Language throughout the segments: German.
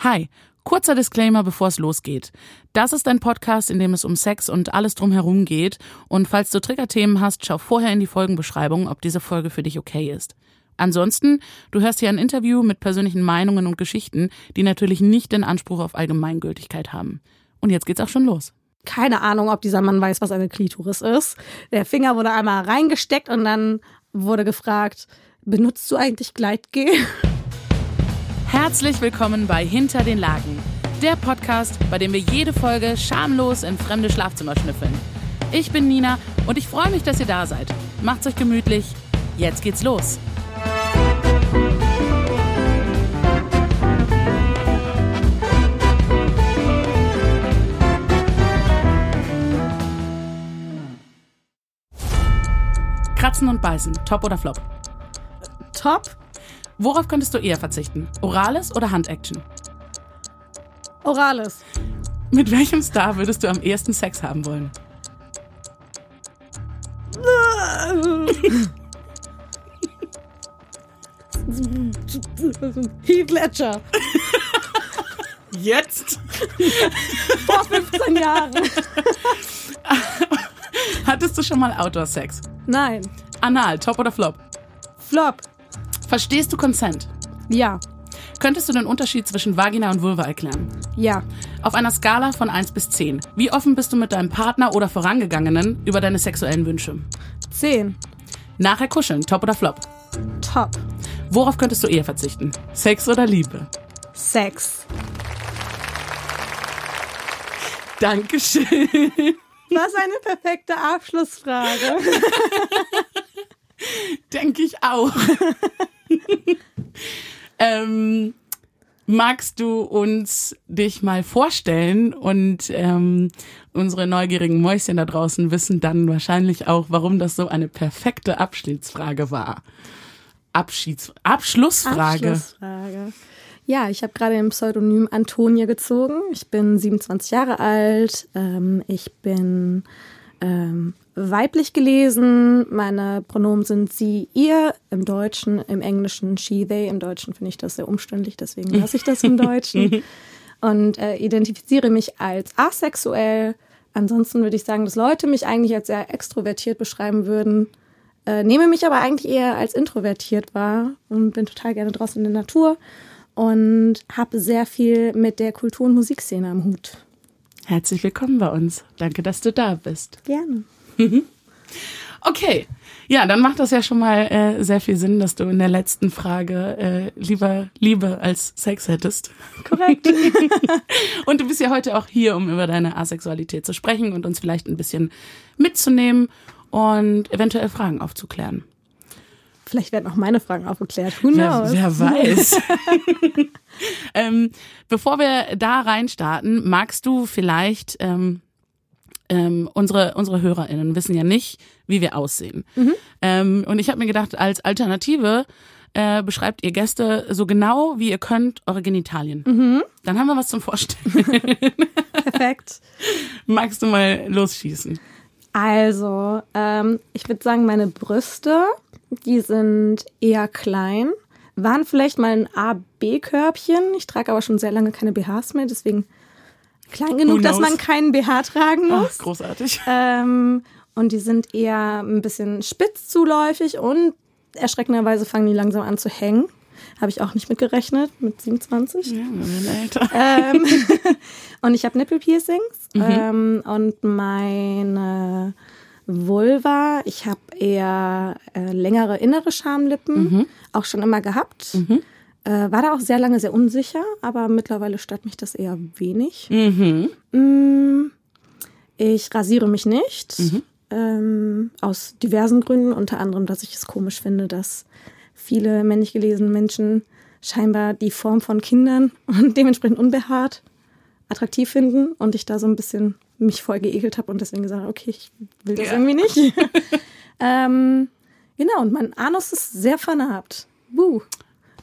Hi, kurzer Disclaimer, bevor es losgeht. Das ist ein Podcast, in dem es um Sex und alles drumherum geht. Und falls du Triggerthemen hast, schau vorher in die Folgenbeschreibung, ob diese Folge für dich okay ist. Ansonsten, du hörst hier ein Interview mit persönlichen Meinungen und Geschichten, die natürlich nicht den Anspruch auf Allgemeingültigkeit haben. Und jetzt geht's auch schon los. Keine Ahnung, ob dieser Mann weiß, was eine Klitoris ist. Der Finger wurde einmal reingesteckt und dann wurde gefragt, benutzt du eigentlich Gleitgel? Herzlich willkommen bei Hinter den Lagen, der Podcast, bei dem wir jede Folge schamlos in fremde Schlafzimmer schnüffeln. Ich bin Nina und ich freue mich, dass ihr da seid. Macht's euch gemütlich. Jetzt geht's los. Kratzen und beißen, top oder flop? Top. Worauf könntest du eher verzichten? Orales oder Handaction? Orales. Mit welchem Star würdest du am ehesten Sex haben wollen? Heath Ledger. Jetzt? Vor 15 Jahren. Hattest du schon mal Outdoor-Sex? Nein. Anal, top oder flop? Flop. Verstehst du Consent? Ja. Könntest du den Unterschied zwischen Vagina und Vulva erklären? Ja. Auf einer Skala von 1 bis 10, wie offen bist du mit deinem Partner oder Vorangegangenen über deine sexuellen Wünsche? 10. Nachher kuscheln, top oder flop? Top. Worauf könntest du eher verzichten? Sex oder Liebe? Sex. Dankeschön. Was eine perfekte Abschlussfrage. Denke ich auch. ähm, magst du uns dich mal vorstellen und ähm, unsere neugierigen Mäuschen da draußen wissen dann wahrscheinlich auch, warum das so eine perfekte Abschiedsfrage war. Abschieds Abschlussfrage. Abschlussfrage. Ja, ich habe gerade den Pseudonym Antonia gezogen. Ich bin 27 Jahre alt. Ähm, ich bin ähm, weiblich gelesen. Meine Pronomen sind sie, ihr im Deutschen, im Englischen she, they. Im Deutschen finde ich das sehr umständlich, deswegen lasse ich das im Deutschen. Und äh, identifiziere mich als asexuell. Ansonsten würde ich sagen, dass Leute mich eigentlich als sehr extrovertiert beschreiben würden. Äh, nehme mich aber eigentlich eher als introvertiert wahr und bin total gerne draußen in der Natur und habe sehr viel mit der Kultur- und Musikszene am Hut. Herzlich willkommen bei uns. Danke, dass du da bist. Gerne. Okay. Ja, dann macht das ja schon mal äh, sehr viel Sinn, dass du in der letzten Frage äh, lieber Liebe als Sex hättest. Korrekt. und du bist ja heute auch hier, um über deine Asexualität zu sprechen und uns vielleicht ein bisschen mitzunehmen und eventuell Fragen aufzuklären. Vielleicht werden auch meine Fragen aufgeklärt. Who Wer, knows? wer weiß. ähm, bevor wir da reinstarten, magst du vielleicht ähm, ähm, unsere unsere HörerInnen wissen ja nicht, wie wir aussehen. Ähm, und ich habe mir gedacht, als Alternative äh, beschreibt ihr Gäste so genau wie ihr könnt eure Genitalien. Dann haben wir was zum Vorstellen. Perfekt. Magst du mal losschießen? Also, ähm, ich würde sagen, meine Brüste, die sind eher klein. Waren vielleicht mal ein A-B-Körbchen. Ich trage aber schon sehr lange keine BHs mehr, deswegen klein genug, dass man keinen BH tragen muss. großartig. Ähm, und die sind eher ein bisschen spitz zuläufig und erschreckenderweise fangen die langsam an zu hängen. Habe ich auch nicht mit gerechnet, mit 27. Ja, wir werden älter. ähm, und ich habe Nippelpiercings ähm, und meine Vulva, ich habe eher äh, längere innere Schamlippen, auch schon immer gehabt. Äh, war da auch sehr lange sehr unsicher, aber mittlerweile stört mich das eher wenig. Mhm. Mm, Ich rasiere mich nicht. Ähm, aus diversen Gründen, unter anderem, dass ich es komisch finde, dass viele männlich gelesene Menschen scheinbar die Form von Kindern und dementsprechend unbehaart attraktiv finden und ich da so ein bisschen mich voll geekelt habe und deswegen gesagt, okay, ich will das Ja. irgendwie nicht. ähm, genau, und mein Anus ist sehr vernarbt. Wuh.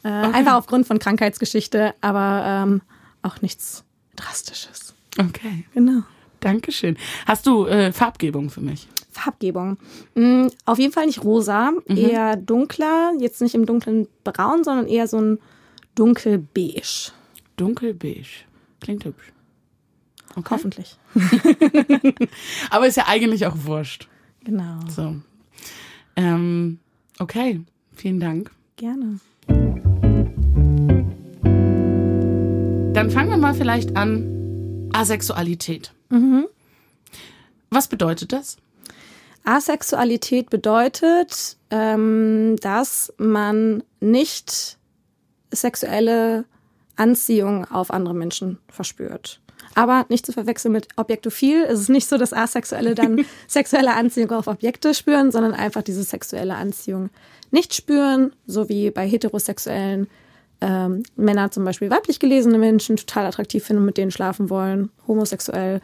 Äh, Einfach aufgrund von Krankheitsgeschichte, aber ähm, auch nichts Drastisches. Okay, Genau. Dankeschön. Hast du äh, Farbgebung für mich? Farbgebung. Mm, auf jeden Fall nicht rosa, eher dunkler, jetzt nicht im dunklen Braun, sondern eher so ein dunkelbeige. Dunkelbeige. Klingt hübsch. Okay. Hoffentlich. Aber ist ja eigentlich auch wurscht. Genau. So. Ähm, okay, vielen Dank. Gerne. Dann fangen wir mal vielleicht an. Asexualität. Mhm. Was bedeutet das? Asexualität bedeutet, ähm, dass man nicht sexuelle Anziehung auf andere Menschen verspürt. Aber nicht zu verwechseln mit Objektophil. Es ist nicht so, dass Asexuelle dann sexuelle Anziehung auf Objekte spüren, sondern einfach diese sexuelle Anziehung nicht spüren, so wie bei heterosexuellen ähm, Männer zum Beispiel weiblich gelesene Menschen total attraktiv finden und mit denen schlafen wollen, homosexuell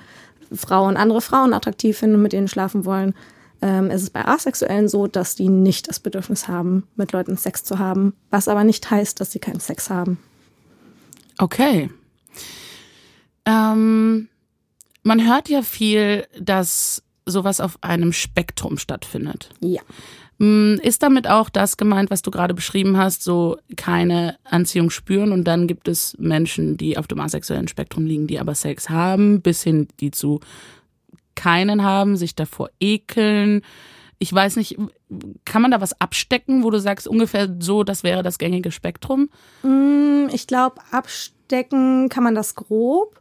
Frauen andere Frauen attraktiv finden und mit denen schlafen wollen. Ähm, es ist bei Asexuellen so, dass die nicht das Bedürfnis haben, mit Leuten Sex zu haben, was aber nicht heißt, dass sie keinen Sex haben. Okay. Ähm, man hört ja viel, dass sowas auf einem Spektrum stattfindet. Ja. Mm, Ist damit auch das gemeint, was du gerade beschrieben hast, so keine Anziehung spüren und dann gibt es Menschen, die auf dem asexuellen Spektrum liegen, die aber Sex haben, bis hin die zu keinen haben, sich davor ekeln. Ich weiß nicht, kann man da was abstecken, wo du sagst, ungefähr so, das wäre das gängige Spektrum? Mm, Ich glaube, abstecken kann man das grob.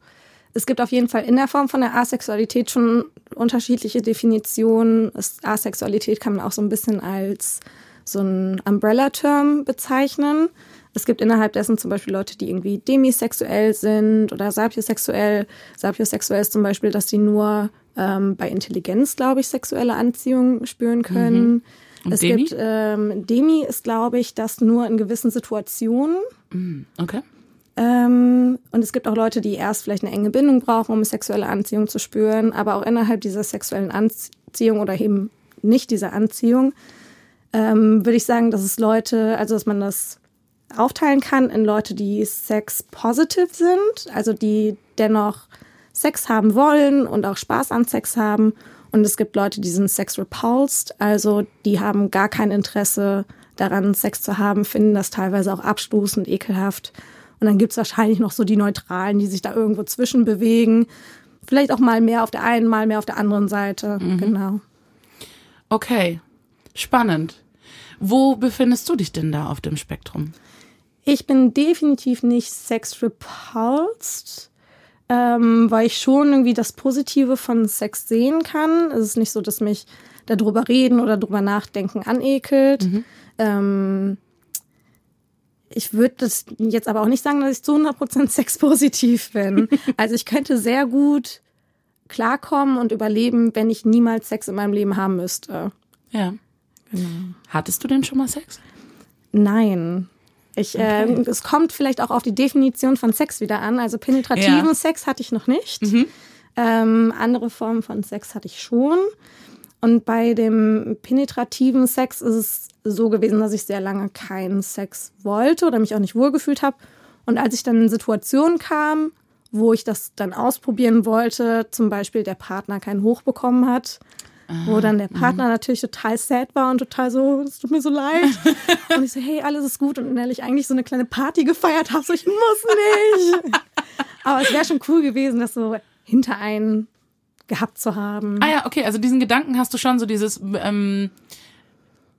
Es gibt auf jeden Fall in der Form von der Asexualität schon unterschiedliche Definitionen. Asexualität kann man auch so ein bisschen als so ein Umbrella-Term bezeichnen. Es gibt innerhalb dessen zum Beispiel Leute, die irgendwie demisexuell sind oder sapiosexuell. Sapiosexuell ist zum Beispiel, dass sie nur ähm, bei Intelligenz, glaube ich, sexuelle Anziehung spüren können. Und es Demi? gibt ähm, Demi ist, glaube ich, das nur in gewissen Situationen. Okay. Ähm, und es gibt auch Leute, die erst vielleicht eine enge Bindung brauchen, um sexuelle Anziehung zu spüren, aber auch innerhalb dieser sexuellen Anziehung oder eben nicht dieser Anziehung, ähm, würde ich sagen, dass es Leute, also dass man das aufteilen kann in Leute, die sex positive sind, also die dennoch Sex haben wollen und auch Spaß an Sex haben. Und es gibt Leute, die sind sex repulsed, also die haben gar kein Interesse daran, Sex zu haben, finden das teilweise auch abstoßend, ekelhaft. Und dann gibt's wahrscheinlich noch so die Neutralen, die sich da irgendwo zwischen bewegen. Vielleicht auch mal mehr auf der einen, mal mehr auf der anderen Seite. Genau. Okay. Spannend. Wo befindest du dich denn da auf dem Spektrum? Ich bin definitiv nicht sex repulsed, ähm, weil ich schon irgendwie das Positive von Sex sehen kann. Es ist nicht so, dass mich darüber reden oder darüber nachdenken anekelt. Ähm, ich würde das jetzt aber auch nicht sagen, dass ich zu 100% sexpositiv bin. also ich könnte sehr gut klarkommen und überleben, wenn ich niemals Sex in meinem Leben haben müsste. Ja. Genau. Hattest du denn schon mal Sex? Nein. Ich, ähm, es kommt vielleicht auch auf die Definition von Sex wieder an. Also penetrativen Ja. Sex hatte ich noch nicht. Ähm, andere Formen von Sex hatte ich schon. Und bei dem penetrativen Sex ist es so gewesen, dass ich sehr lange keinen Sex wollte oder mich auch nicht wohlgefühlt habe. Und als ich dann in Situationen kam, wo ich das dann ausprobieren wollte, zum Beispiel der Partner keinen Hoch bekommen hat, wo dann der Partner natürlich total sad war und total so, es tut mir so leid. und ich so, hey, alles ist gut und innerlich eigentlich so eine kleine Party gefeiert habe, so ich muss nicht. Aber es wäre schon cool gewesen, das so hinter einen gehabt zu haben. Ah ja, okay, also diesen Gedanken hast du schon so dieses, ähm,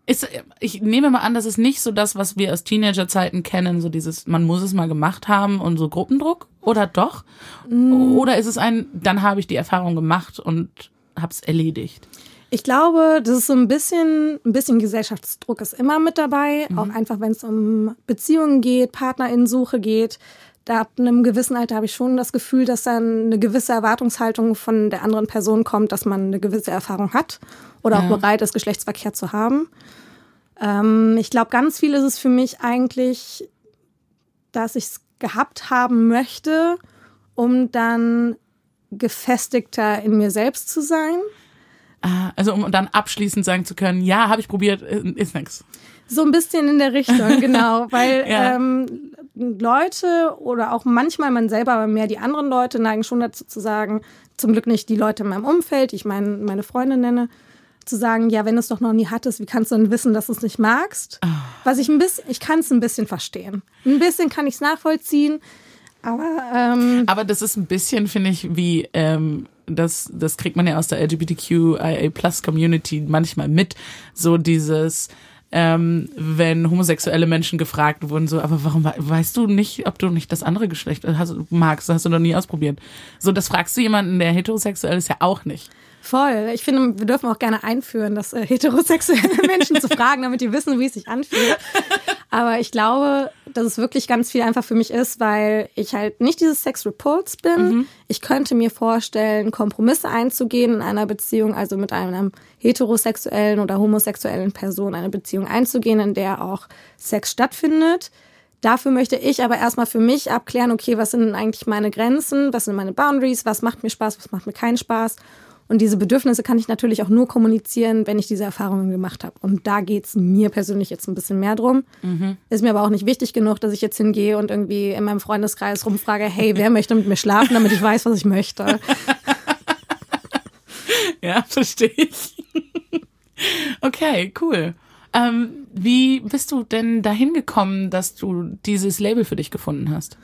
ist, ich nehme mal an, das ist nicht so das, was wir aus Teenagerzeiten kennen, so dieses, man muss es mal gemacht haben und so Gruppendruck, oder doch? Oder ist es ein, dann habe ich die Erfahrung gemacht und hab's erledigt? Ich glaube, das ist so ein bisschen, ein bisschen Gesellschaftsdruck ist immer mit dabei. Auch einfach, wenn es um Beziehungen geht, Partnerinnensuche geht. Da ab einem gewissen Alter habe ich schon das Gefühl, dass dann eine gewisse Erwartungshaltung von der anderen Person kommt, dass man eine gewisse Erfahrung hat oder auch Ja. bereit ist, Geschlechtsverkehr zu haben. Ähm, ich glaube, ganz viel ist es für mich eigentlich, dass ich es gehabt haben möchte, um dann gefestigter in mir selbst zu sein. Ah, also um dann abschließend sagen zu können, ja, habe ich probiert, äh, ist nix. So ein bisschen in der Richtung, genau. Weil Ja. ähm, Leute oder auch manchmal man selber, aber mehr die anderen Leute neigen schon dazu zu sagen, zum Glück nicht die Leute in meinem Umfeld, die ich mein, meine Freunde nenne, zu sagen, ja, wenn du es doch noch nie hattest, wie kannst du denn wissen, dass du es nicht magst? Was ich ein bisschen, ich kann es ein bisschen verstehen. Ein bisschen kann ich es nachvollziehen, Aber, ähm, Aber das ist ein bisschen, finde ich, wie, ähm, das, das kriegt man ja aus der LGBTQIA Plus Community manchmal mit, so dieses, ähm, wenn homosexuelle Menschen gefragt wurden, so, aber warum weißt du nicht, ob du nicht das andere Geschlecht hast, magst, hast du noch nie ausprobiert. So, das fragst du jemanden, der heterosexuell ist, ja auch nicht. Voll. Ich finde, wir dürfen auch gerne einführen, dass äh, heterosexuelle Menschen zu fragen, damit die wissen, wie es sich anfühlt. Aber ich glaube, dass es wirklich ganz viel einfach für mich ist, weil ich halt nicht dieses Sex Repulse bin. Mhm. Ich könnte mir vorstellen, Kompromisse einzugehen in einer Beziehung, also mit einem heterosexuellen oder homosexuellen Person eine Beziehung einzugehen, in der auch Sex stattfindet. Dafür möchte ich aber erstmal für mich abklären, okay, was sind eigentlich meine Grenzen, was sind meine Boundaries, was macht mir Spaß, was macht mir keinen Spaß und diese Bedürfnisse kann ich natürlich auch nur kommunizieren, wenn ich diese Erfahrungen gemacht habe. Und da geht es mir persönlich jetzt ein bisschen mehr drum. Mhm. Ist mir aber auch nicht wichtig genug, dass ich jetzt hingehe und irgendwie in meinem Freundeskreis rumfrage, hey, wer möchte mit mir schlafen, damit ich weiß, was ich möchte. ja, verstehe ich. okay, cool. Ähm, wie bist du denn dahin gekommen, dass du dieses Label für dich gefunden hast?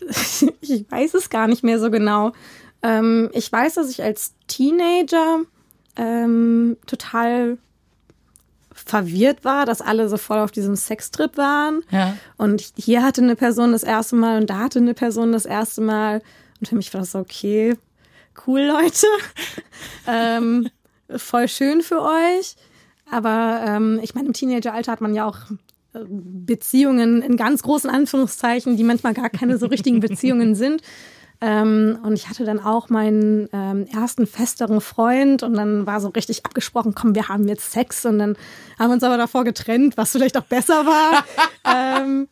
ich weiß es gar nicht mehr so genau. Ähm, ich weiß, dass ich als Teenager ähm, total verwirrt war, dass alle so voll auf diesem Sextrip waren. Ja. Und hier hatte eine Person das erste Mal und da hatte eine Person das erste Mal. Und für mich war das so, okay, cool, Leute. ähm, voll schön für euch. Aber ähm, ich meine, im Teenageralter hat man ja auch äh, Beziehungen in ganz großen Anführungszeichen, die manchmal gar keine so richtigen Beziehungen sind. Ähm, und ich hatte dann auch meinen ähm, ersten festeren Freund und dann war so richtig abgesprochen, komm, wir haben jetzt Sex und dann haben wir uns aber davor getrennt, was vielleicht auch besser war. ähm,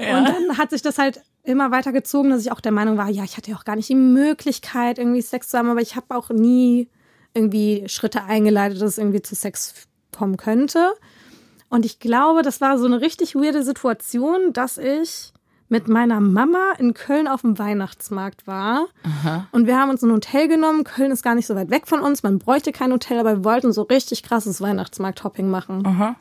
ja. Und dann hat sich das halt immer weiter gezogen, dass ich auch der Meinung war, ja, ich hatte ja auch gar nicht die Möglichkeit, irgendwie Sex zu haben, aber ich habe auch nie irgendwie Schritte eingeleitet, dass es irgendwie zu Sex kommen könnte. Und ich glaube, das war so eine richtig weirde Situation, dass ich mit meiner Mama in Köln auf dem Weihnachtsmarkt war. Aha. Und wir haben uns ein Hotel genommen. Köln ist gar nicht so weit weg von uns. Man bräuchte kein Hotel, aber wir wollten so richtig krasses Weihnachtsmarkt-Hopping machen. Aha.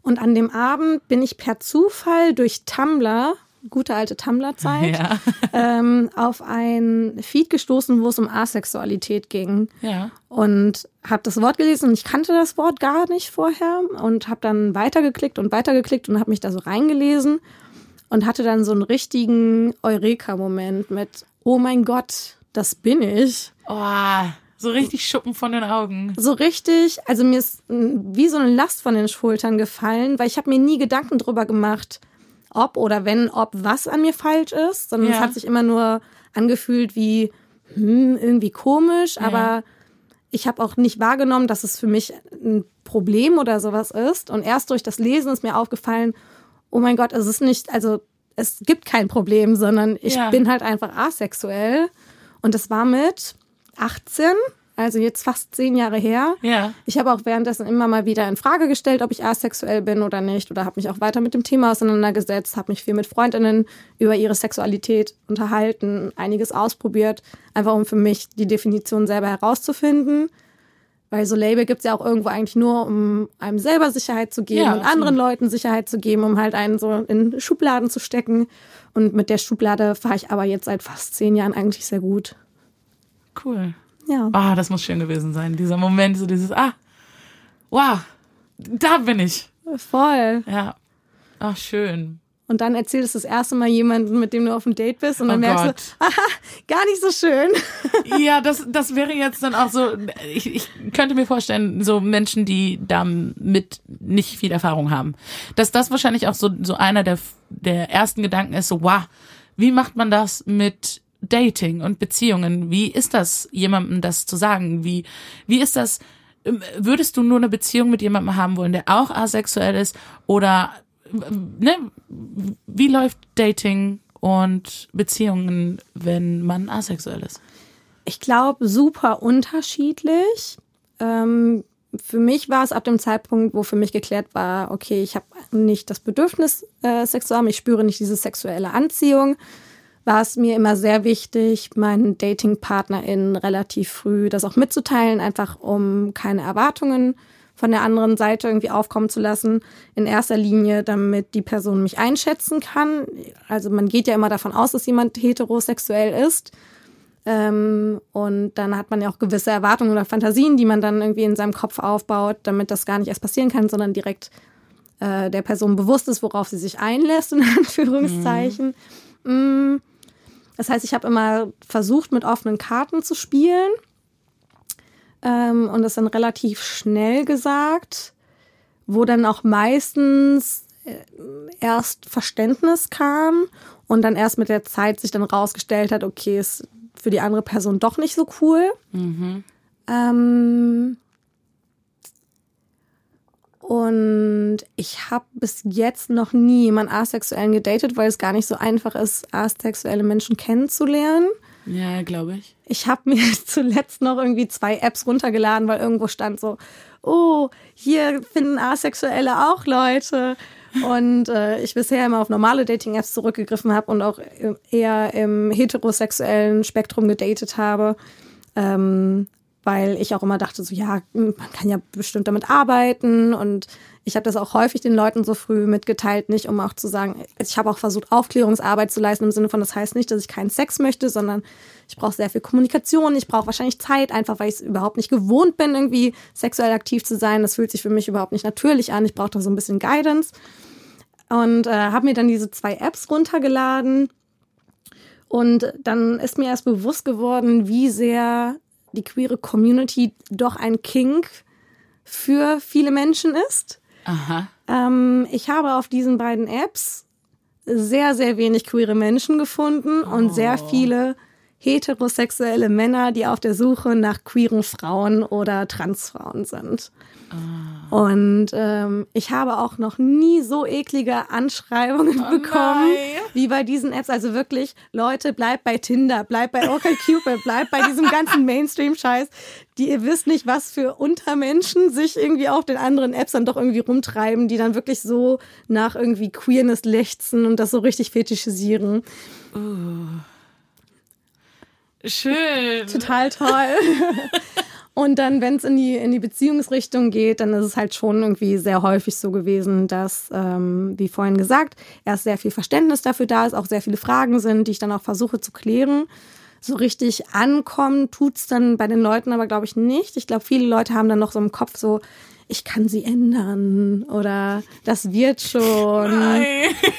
Und an dem Abend bin ich per Zufall durch Tumblr, gute alte Tumblr-Zeit, ja. ähm, auf ein Feed gestoßen, wo es um Asexualität ging. Ja. Und habe das Wort gelesen und ich kannte das Wort gar nicht vorher und habe dann weitergeklickt und weitergeklickt und habe mich da so reingelesen und hatte dann so einen richtigen Eureka-Moment mit, oh mein Gott, das bin ich. Oh, so richtig Schuppen von den Augen. So richtig, also mir ist wie so eine Last von den Schultern gefallen, weil ich habe mir nie Gedanken drüber gemacht, ob oder wenn, ob was an mir falsch ist, sondern ja. es hat sich immer nur angefühlt wie hm, irgendwie komisch, ja. aber ich habe auch nicht wahrgenommen, dass es für mich ein Problem oder sowas ist. Und erst durch das Lesen ist mir aufgefallen, oh mein Gott, es ist nicht, also es gibt kein Problem, sondern ich ja. bin halt einfach asexuell. Und das war mit 18, also jetzt fast zehn Jahre her. Ja. Ich habe auch währenddessen immer mal wieder in Frage gestellt, ob ich asexuell bin oder nicht, oder habe mich auch weiter mit dem Thema auseinandergesetzt, habe mich viel mit Freundinnen über ihre Sexualität unterhalten, einiges ausprobiert, einfach um für mich die Definition selber herauszufinden. Weil so Label gibt's ja auch irgendwo eigentlich nur, um einem selber Sicherheit zu geben ja, und anderen Leuten Sicherheit zu geben, um halt einen so in Schubladen zu stecken. Und mit der Schublade fahre ich aber jetzt seit fast zehn Jahren eigentlich sehr gut. Cool. Ja. Ah, das muss schön gewesen sein. Dieser Moment, so dieses, ah, wow, da bin ich. Voll. Ja. Ach, schön. Und dann erzählst du das erste Mal jemandem, mit dem du auf dem Date bist, und dann oh merkst Gott. du, aha, gar nicht so schön. Ja, das, das wäre jetzt dann auch so, ich, ich könnte mir vorstellen, so Menschen, die damit nicht viel Erfahrung haben, dass das wahrscheinlich auch so, so einer der, der ersten Gedanken ist, so, wow, wie macht man das mit Dating und Beziehungen? Wie ist das, jemandem das zu sagen? Wie, wie ist das, würdest du nur eine Beziehung mit jemandem haben wollen, der auch asexuell ist oder ne, wie läuft Dating und Beziehungen, wenn man asexuell ist? Ich glaube, super unterschiedlich. Ähm, für mich war es ab dem Zeitpunkt, wo für mich geklärt war, okay, ich habe nicht das Bedürfnis, äh, Sex zu haben, ich spüre nicht diese sexuelle Anziehung, war es mir immer sehr wichtig, meinen DatingpartnerInnen relativ früh das auch mitzuteilen, einfach um keine Erwartungen von der anderen Seite irgendwie aufkommen zu lassen. In erster Linie, damit die Person mich einschätzen kann. Also man geht ja immer davon aus, dass jemand heterosexuell ist. Ähm, und dann hat man ja auch gewisse Erwartungen oder Fantasien, die man dann irgendwie in seinem Kopf aufbaut, damit das gar nicht erst passieren kann, sondern direkt äh, der Person bewusst ist, worauf sie sich einlässt, in Anführungszeichen. Mhm. Mm. Das heißt, ich habe immer versucht, mit offenen Karten zu spielen ähm, und das dann relativ schnell gesagt, wo dann auch meistens äh, erst Verständnis kam und dann erst mit der Zeit sich dann rausgestellt hat, okay, ist für die andere Person doch nicht so cool. Mhm. Ähm, und ich habe bis jetzt noch nie jemanden Asexuellen gedatet, weil es gar nicht so einfach ist, asexuelle Menschen kennenzulernen. Ja, glaube ich. Ich habe mir zuletzt noch irgendwie zwei Apps runtergeladen, weil irgendwo stand so, oh, hier finden Asexuelle auch Leute. Und äh, ich bisher immer auf normale Dating-Apps zurückgegriffen habe und auch eher im heterosexuellen Spektrum gedatet habe. Ähm, weil ich auch immer dachte, so ja, man kann ja bestimmt damit arbeiten und ich habe das auch häufig den Leuten so früh mitgeteilt, nicht um auch zu sagen, ich habe auch versucht, Aufklärungsarbeit zu leisten im Sinne von, das heißt nicht, dass ich keinen Sex möchte, sondern ich brauche sehr viel Kommunikation, ich brauche wahrscheinlich Zeit, einfach weil ich es überhaupt nicht gewohnt bin, irgendwie sexuell aktiv zu sein. Das fühlt sich für mich überhaupt nicht natürlich an. Ich brauche da so ein bisschen Guidance und äh, habe mir dann diese zwei Apps runtergeladen. Und dann ist mir erst bewusst geworden, wie sehr die queere Community doch ein Kink für viele Menschen ist. Aha. Ähm, ich habe auf diesen beiden Apps sehr, sehr wenig queere Menschen gefunden oh. und sehr oh. viele heterosexuelle Männer, die auf der Suche nach queeren Frauen oder Transfrauen sind. Oh. Und ähm, ich habe auch noch nie so eklige Anschreibungen oh bekommen nein. wie bei diesen Apps. Also wirklich, Leute, bleibt bei Tinder, bleibt bei OkCupid, bleibt bei diesem ganzen Mainstream-Scheiß. Die ihr wisst nicht, was für Untermenschen sich irgendwie auf den anderen Apps dann doch irgendwie rumtreiben, die dann wirklich so nach irgendwie Queerness lechzen und das so richtig fetischisieren. Oh. Schön. Total toll. Und dann, wenn es in die, in die Beziehungsrichtung geht, dann ist es halt schon irgendwie sehr häufig so gewesen, dass, ähm, wie vorhin gesagt, erst sehr viel Verständnis dafür da ist, auch sehr viele Fragen sind, die ich dann auch versuche zu klären. So richtig ankommen tut's dann bei den Leuten aber, glaube ich, nicht. Ich glaube, viele Leute haben dann noch so im Kopf so, ich kann sie ändern oder das wird schon.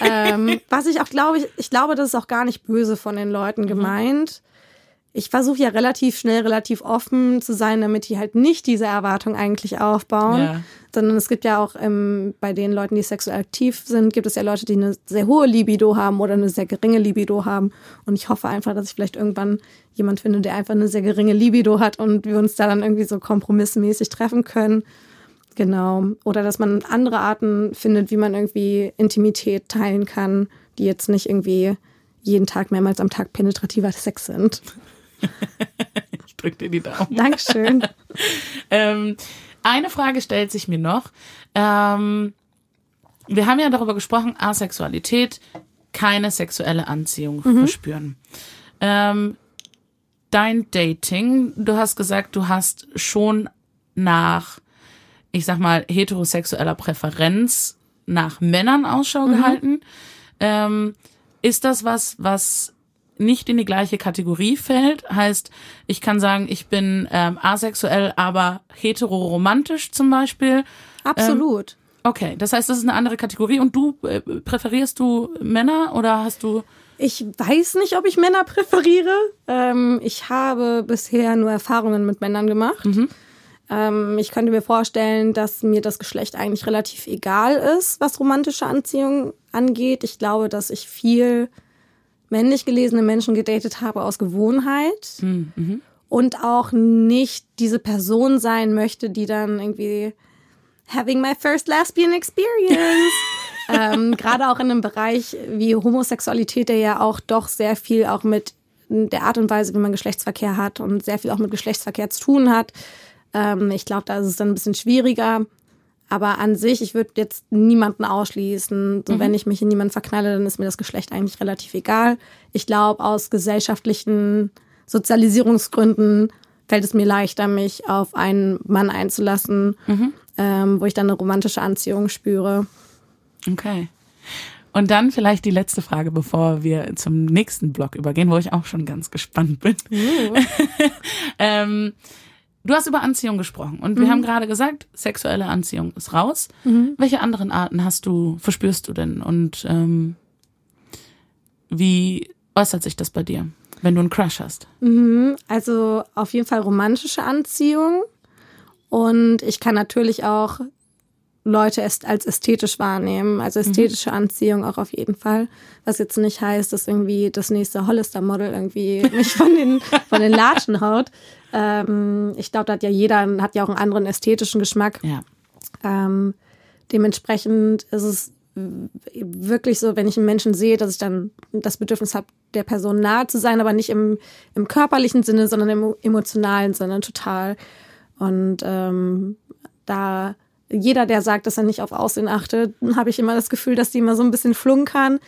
Ähm, was ich auch glaube, ich, ich glaube, das ist auch gar nicht böse von den Leuten mhm. gemeint ich versuche ja relativ schnell, relativ offen zu sein, damit die halt nicht diese Erwartung eigentlich aufbauen. Ja. Sondern es gibt ja auch ähm, bei den Leuten, die sexuell aktiv sind, gibt es ja Leute, die eine sehr hohe Libido haben oder eine sehr geringe Libido haben. Und ich hoffe einfach, dass ich vielleicht irgendwann jemand finde, der einfach eine sehr geringe Libido hat und wir uns da dann irgendwie so kompromissmäßig treffen können. Genau. Oder dass man andere Arten findet, wie man irgendwie Intimität teilen kann, die jetzt nicht irgendwie jeden Tag mehrmals am Tag penetrativer Sex sind. ich drücke dir die Daumen. Dankeschön. ähm, eine Frage stellt sich mir noch. Ähm, wir haben ja darüber gesprochen, Asexualität, keine sexuelle Anziehung mhm. verspüren. Ähm, dein Dating, du hast gesagt, du hast schon nach, ich sag mal, heterosexueller Präferenz nach Männern Ausschau mhm. gehalten. Ähm, ist das was, was nicht in die gleiche Kategorie fällt. Heißt, ich kann sagen, ich bin ähm, asexuell, aber heteroromantisch zum Beispiel. Absolut. Ähm, okay, das heißt, das ist eine andere Kategorie. Und du, äh, präferierst du Männer oder hast du... Ich weiß nicht, ob ich Männer präferiere. Ähm, ich habe bisher nur Erfahrungen mit Männern gemacht. Mhm. Ähm, ich könnte mir vorstellen, dass mir das Geschlecht eigentlich relativ egal ist, was romantische Anziehung angeht. Ich glaube, dass ich viel männlich gelesene Menschen gedatet habe aus Gewohnheit mhm. und auch nicht diese Person sein möchte, die dann irgendwie having my first lesbian experience. ähm, Gerade auch in einem Bereich wie Homosexualität, der ja auch doch sehr viel auch mit der Art und Weise, wie man Geschlechtsverkehr hat und sehr viel auch mit Geschlechtsverkehr zu tun hat. Ähm, ich glaube, da ist es dann ein bisschen schwieriger. Aber an sich, ich würde jetzt niemanden ausschließen. So, mhm. wenn ich mich in niemanden verknalle, dann ist mir das Geschlecht eigentlich relativ egal. Ich glaube, aus gesellschaftlichen Sozialisierungsgründen fällt es mir leichter, mich auf einen Mann einzulassen. Mhm. ähm, wo ich dann eine romantische Anziehung spüre. Okay. Und dann vielleicht die letzte Frage, bevor wir zum nächsten Block übergehen, wo ich auch schon ganz gespannt bin. Uh. ähm, du hast über Anziehung gesprochen und wir Mhm. haben gerade gesagt, sexuelle Anziehung ist raus. Welche anderen Arten hast du, verspürst du denn? Und ähm, wie äußert sich das bei dir, wenn du einen Crush hast? Also auf jeden Fall romantische Anziehung. Und ich kann natürlich auch Leute est- als ästhetisch wahrnehmen. Also ästhetische Anziehung auch auf jeden Fall. Was jetzt nicht heißt, dass irgendwie das nächste Hollister-Model irgendwie mich von den, von den Latschen haut. Ähm, ich glaube, da hat ja jeder, hat ja auch einen anderen ästhetischen Geschmack. Ja. Ähm, dementsprechend ist es wirklich so, wenn ich einen Menschen sehe, dass ich dann das Bedürfnis habe, der Person nahe zu sein, aber nicht im, im körperlichen Sinne, sondern im emotionalen Sinne total. Und ähm, da jeder, der sagt, dass er nicht auf Aussehen achtet, habe ich immer das Gefühl, dass die immer so ein bisschen flunkern.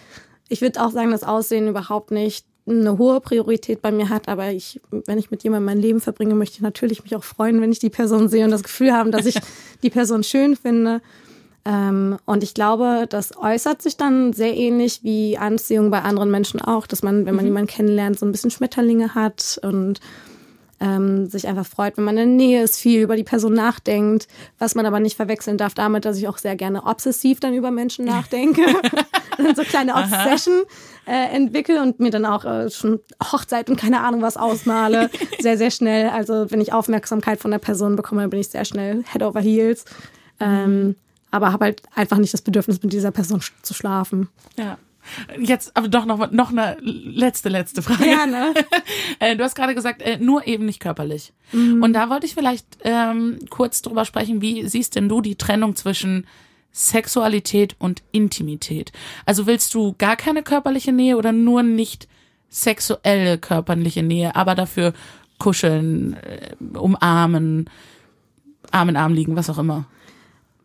Ich würde auch sagen, dass Aussehen überhaupt nicht eine hohe Priorität bei mir hat, aber ich, wenn ich mit jemandem mein Leben verbringe, möchte ich natürlich mich auch freuen, wenn ich die Person sehe und das Gefühl haben, dass ich die Person schön finde. Ähm, und ich glaube, das äußert sich dann sehr ähnlich wie Anziehung bei anderen Menschen auch, dass man, wenn man jemanden kennenlernt, so ein bisschen Schmetterlinge hat und ähm, sich einfach freut, wenn man in der Nähe ist, viel über die Person nachdenkt, was man aber nicht verwechseln darf damit, dass ich auch sehr gerne obsessiv dann über Menschen nachdenke, so kleine Obsession äh, entwickle und mir dann auch äh, schon Hochzeit und keine Ahnung was ausmale, sehr, sehr schnell. Also wenn ich Aufmerksamkeit von der Person bekomme, dann bin ich sehr schnell Head over Heels. Ähm, aber habe halt einfach nicht das Bedürfnis, mit dieser Person sch- zu schlafen. Ja. Jetzt aber doch noch, noch eine letzte, letzte Frage. Gerne. Äh, Du hast gerade gesagt, äh, nur eben nicht körperlich. Und da wollte ich vielleicht ähm, kurz drüber sprechen, wie siehst denn du die Trennung zwischen Sexualität und Intimität? Also willst du gar keine körperliche Nähe oder nur nicht sexuelle körperliche Nähe, aber dafür kuscheln, äh, umarmen, Arm in Arm liegen, was auch immer?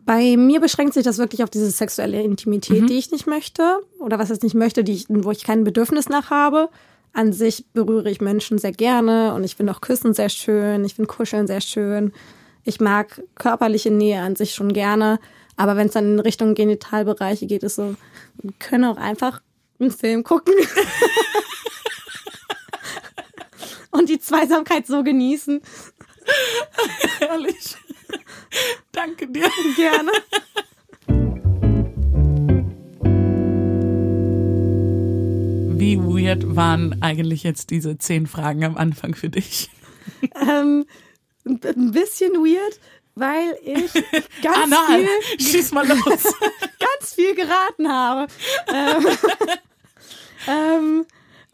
Bei mir beschränkt sich das wirklich auf diese sexuelle Intimität, die ich nicht möchte. Oder was ich nicht möchte, die ich, wo ich kein Bedürfnis nach habe. An sich berühre ich Menschen sehr gerne und ich finde auch Küssen sehr schön. Ich finde Kuscheln sehr schön. Ich mag körperliche Nähe an sich schon gerne. Aber wenn es dann in Richtung Genitalbereiche geht, ist so, wir können auch einfach einen Film gucken. und die Zweisamkeit so genießen. Ehrlich. Danke dir. Gerne. Wie weird waren eigentlich jetzt diese zehn Fragen am Anfang für dich? ähm, ein bisschen weird, weil ich ganz Anal, viel, schieß mal los. ganz viel geraten habe. ähm, ähm,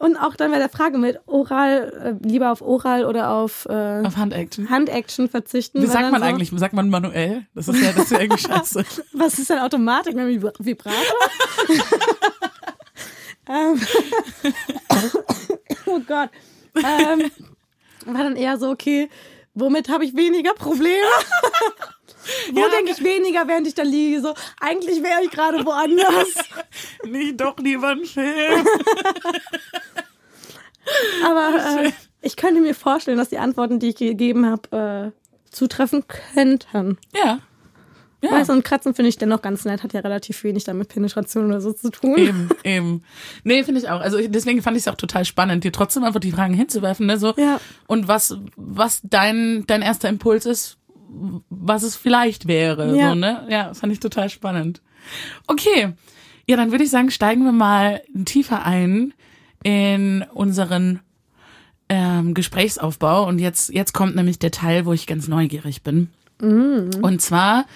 und auch dann bei der Frage mit Oral, äh, lieber auf Oral oder auf, äh, Auf Hand-Action. Hand-Action verzichten. Wie sagt man so, eigentlich? Sagt man manuell? Das ist ja, das ist ja irgendwie scheiße. Was ist denn Automatik mit Vibra- Vibrator? ähm, oh Gott. Ähm, war dann eher so, okay, womit habe ich weniger Probleme? Wo Ja, denke ich weniger, während ich da liege? So, eigentlich wäre ich gerade woanders. Nicht doch lieber ein Film. Aber äh, ich könnte mir vorstellen, dass die Antworten, die ich gegeben habe, äh, zutreffen könnten. Ja. Ja. So ein Kratzen finde ich dennoch ganz nett, hat ja relativ wenig damit Penetration oder so zu tun. Eben, eben. Nee, finde ich auch. Also ich- deswegen fand ich es auch total spannend, dir trotzdem einfach die Fragen hinzuwerfen, ne? So. Ja. Und was, was dein, dein erster Impuls ist, was es vielleicht wäre. Ja. So, ne? Ja, das fand ich total spannend. Okay. Ja, dann würde ich sagen, steigen wir mal tiefer ein in unseren ähm, Gesprächsaufbau. Und jetzt, jetzt kommt nämlich der Teil, wo ich ganz neugierig bin. Und zwar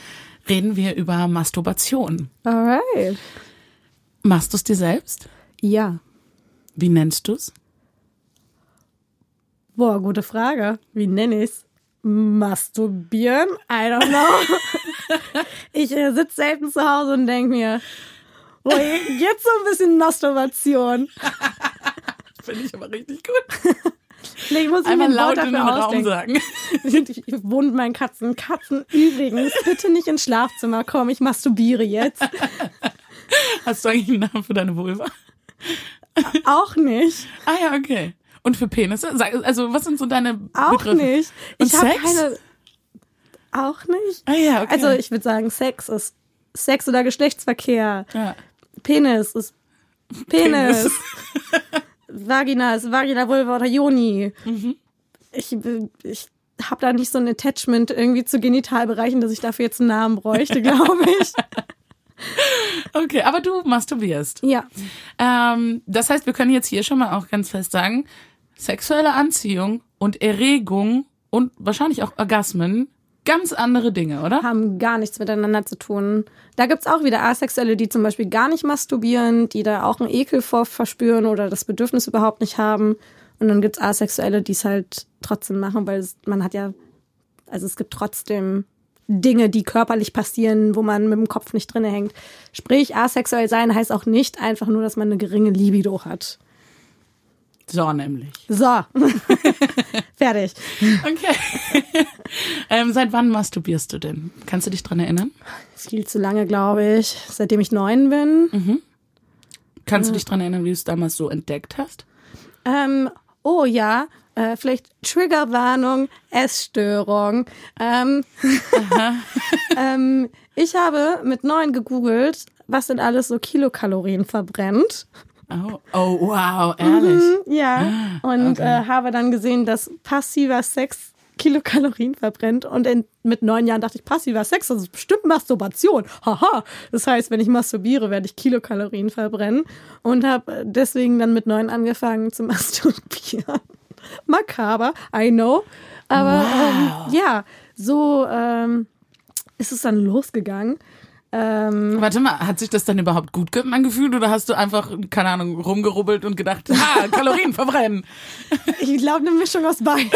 reden wir über Masturbation. Alright. Machst du es dir selbst? Ja. Wie nennst du's? Boah, gute Frage. Wie nenne ich's? Masturbieren? I don't know. ich äh, sitze selten zu Hause und denke mir, boah, jetzt so ein bisschen Masturbation. Finde ich aber richtig gut. Muss ich Einmal mir ein Wort laut in den Raum sagen. Ich wohne mit meinen Katzen. Katzen übrigens, bitte nicht ins Schlafzimmer kommen. Ich masturbiere jetzt. Hast du eigentlich einen Namen für deine Vulva? Auch nicht. Ah ja, okay. Und für Penisse? Also was sind so deine Auch Begriffe? nicht. Und Ich habe keine. Auch nicht. Ah ja, okay. Also ich würde sagen, Sex ist Sex oder Geschlechtsverkehr. ja. Penis ist Penis. Vagina ist Vagina, Vulva oder Joni. Mhm. Ich, ich habe da nicht so ein Attachment irgendwie zu Genitalbereichen, dass ich dafür jetzt einen Namen bräuchte, glaube ich. Okay, aber du masturbierst. ja. Ähm, das heißt, wir können jetzt hier schon mal auch ganz fest sagen, sexuelle Anziehung und Erregung und wahrscheinlich auch Orgasmen, ganz andere Dinge, oder? haben gar nichts miteinander zu tun. Da gibt's auch wieder Asexuelle, die zum Beispiel gar nicht masturbieren, die da auch einen Ekel vor verspüren oder das Bedürfnis überhaupt nicht haben. Und dann gibt's Asexuelle, die es halt trotzdem machen, weil man hat ja, also es gibt trotzdem Dinge, die körperlich passieren, wo man mit dem Kopf nicht drinne hängt. Sprich, asexuell sein heißt auch nicht einfach nur, dass man eine geringe Libido hat. So nämlich. So, fertig. Okay. ähm, seit wann masturbierst du denn? Kannst du dich dran erinnern? Viel zu lange, glaube ich, seitdem ich neun bin. Kannst du dich dran erinnern, wie du es damals so entdeckt hast? Ähm, oh ja, äh, vielleicht Triggerwarnung, Essstörung. Ähm, ähm, ich habe mit neun gegoogelt, was denn alles so Kilokalorien verbrennt. Oh, oh wow, ehrlich. Ja. Und okay. äh, habe dann gesehen, dass passiver Sex Kilokalorien verbrennt. Und in, mit neun Jahren dachte ich, passiver Sex, das ist bestimmt Masturbation. Haha. Das heißt, wenn ich masturbiere, werde ich Kilokalorien verbrennen. Und habe deswegen dann mit neun angefangen zu masturbieren. Makaber, I know. Aber ähm, ja, so ähm, ist es dann losgegangen. Ähm, Warte mal, hat sich das dann überhaupt gut ge- angefühlt oder hast du einfach, keine Ahnung, rumgerubbelt und gedacht, ha, Kalorien verbrennen? Ich glaube, eine Mischung aus beiden.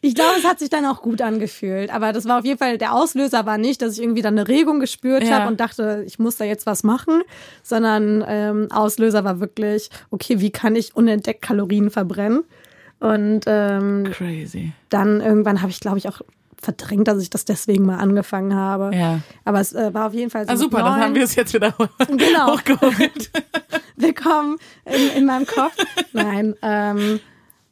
Ich glaube, es hat sich dann auch gut angefühlt. Aber das war auf jeden Fall, der Auslöser war nicht, dass ich irgendwie dann eine Regung gespürt Ja. habe und dachte, ich muss da jetzt was machen, sondern ähm, Auslöser war wirklich, okay, wie kann ich unentdeckt Kalorien verbrennen? Und ähm, Crazy. dann irgendwann habe ich, glaube ich, auch verdrängt, dass ich das deswegen mal angefangen habe. Ja. Aber es äh, war auf jeden Fall so. Ah, super, dann haben wir es jetzt wieder Genau. hochgeholt. willkommen in, in meinem Kopf. Nein. Ähm,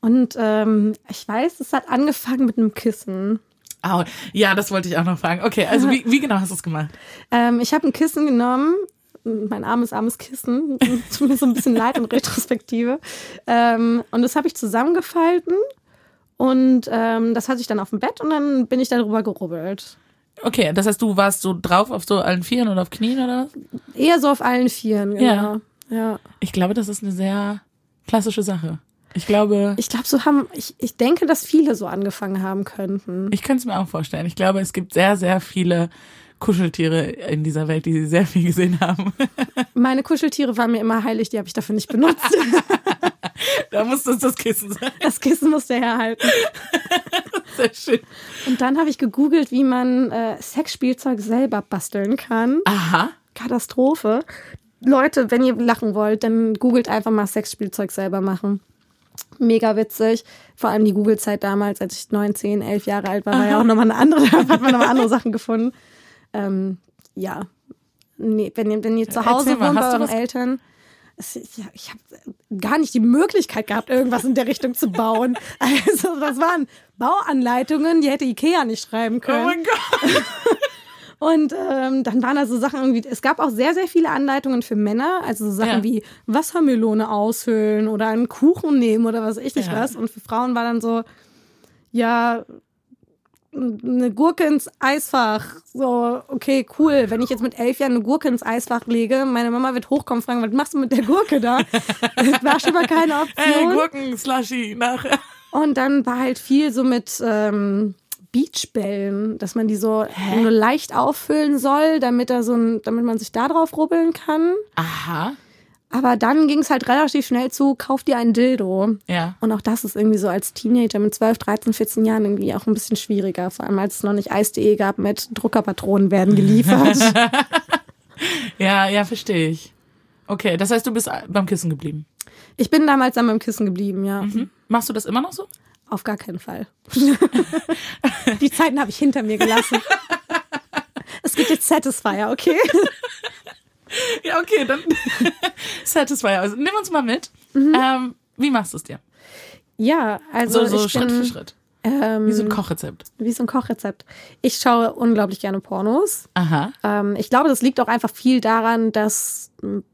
und ähm, ich weiß, es hat angefangen mit einem Kissen. Au, ja, das wollte ich auch noch fragen. Okay, also wie, wie genau hast du es gemacht? Ähm, ich habe ein Kissen genommen, mein armes, armes Kissen, tut mir so ein bisschen leid in Retrospektive. Ähm, und das habe ich zusammengefalten und ähm, das hatte ich dann auf dem Bett und dann bin ich darüber gerubbelt. Okay, das heißt, du warst so drauf auf so allen Vieren oder auf Knien oder was? Eher so auf allen Vieren, genau. Ja. ja. Ich glaube, das ist eine sehr klassische Sache. Ich glaube, Ich glaube, so haben, ich, ich denke, dass viele so angefangen haben könnten. ich könnte es mir auch vorstellen. Ich glaube, es gibt sehr, sehr viele Kuscheltiere in dieser Welt, die sehr viel gesehen haben. Meine Kuscheltiere waren mir immer heilig, die habe ich dafür nicht benutzt. da muss das das Kissen sein. Das Kissen musste herhalten. Sehr schön. Und dann habe ich gegoogelt, wie man äh, Sexspielzeug selber basteln kann. Aha. Katastrophe. Leute, wenn ihr lachen wollt, dann googelt einfach mal Sexspielzeug selber machen. Mega witzig. Vor allem die Google-Zeit damals, als ich 9, 10, 11 Jahre alt war, war ja auch nochmal eine andere, hat man nochmal andere Sachen gefunden. Ähm, ja. Nee, wenn ihr, wenn ihr zu Hause mal, wohnt bei euren Eltern, es, ich habe gar nicht die Möglichkeit gehabt, irgendwas in der Richtung zu bauen. Also das waren Bauanleitungen, die hätte Ikea nicht schreiben Oh können. mein Gott. Und ähm, dann waren da so Sachen irgendwie, es gab auch sehr, sehr viele Anleitungen für Männer, also so Sachen Ja. wie Wassermelone aushöhlen oder einen Kuchen nehmen oder was weiß ich nicht Ja. was. Und für Frauen war dann so, ja, eine Gurke ins Eisfach. So, okay, cool. Wenn ich jetzt mit elf Jahren eine Gurke ins Eisfach lege, meine Mama wird hochkommen und fragen, was machst du mit der Gurke da? Das war schon mal keine Ey, Option. Gurken-Slushy nachher. Und dann war halt viel so mit ähm, Beachbällen, dass man die so nur leicht auffüllen soll, damit da so ein, damit man sich da drauf rubbeln kann. Aha. Aber dann ging es halt relativ schnell zu, kauf dir einen Dildo. Ja. Und auch das ist irgendwie so als Teenager mit 12, 13, 14 Jahren irgendwie auch ein bisschen schwieriger. Vor allem als es noch nicht Eis.de gab mit Druckerpatronen werden geliefert. Ja, ja, verstehe ich. Okay, das heißt, du bist beim Kissen geblieben. ich bin damals an meinem Kissen geblieben, ja. Hm? Machst du das immer noch so? Auf gar keinen Fall. Die Zeiten habe ich hinter mir gelassen. Es gibt jetzt Satisfier, okay? Ja, okay, dann Satisfier. Also, nimm uns mal mit. Ähm, wie machst du es dir? Ja, also So, so Schritt bin, für Schritt. Ähm, Wie so ein Kochrezept. wie so ein Kochrezept. Ich schaue unglaublich gerne Pornos. Aha. Ähm, ich glaube, das liegt auch einfach viel daran, dass hm,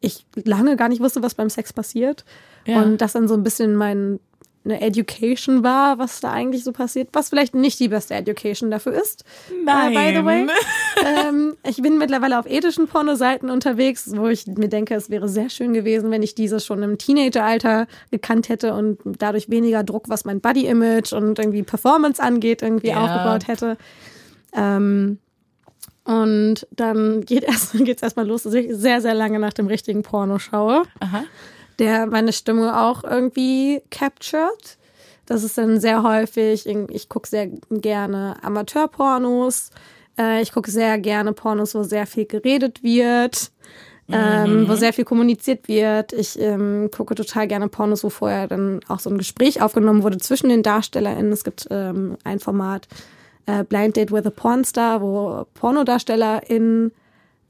ich lange gar nicht wusste, was beim Sex passiert. Ja. Und das dann so ein bisschen mein eine Education war, was da eigentlich so passiert, was vielleicht nicht die beste Education dafür ist. Nein. Äh, by the way. ähm, ich bin mittlerweile auf ethischen Pornoseiten unterwegs, wo ich mir denke, es wäre sehr schön gewesen, wenn ich diese schon im Teenageralter gekannt hätte und dadurch weniger Druck, was mein Body-Image und irgendwie Performance angeht, irgendwie Ja. aufgebaut hätte. Ähm, und dann geht erst, geht's erstmal los, dass ich sehr, sehr lange nach dem richtigen Porno schaue, Aha. Der meine Stimmung auch irgendwie captured. Das ist dann sehr häufig, ich gucke sehr gerne Amateurpornos, äh, ich gucke sehr gerne Pornos, wo sehr viel geredet wird, ähm, wo sehr viel kommuniziert wird. Ich ähm, gucke total gerne Pornos, wo vorher dann auch so ein Gespräch aufgenommen wurde zwischen den DarstellerInnen. Es gibt ähm, ein Format, äh, Blind Date with a Pornstar, wo PornodarstellerInnen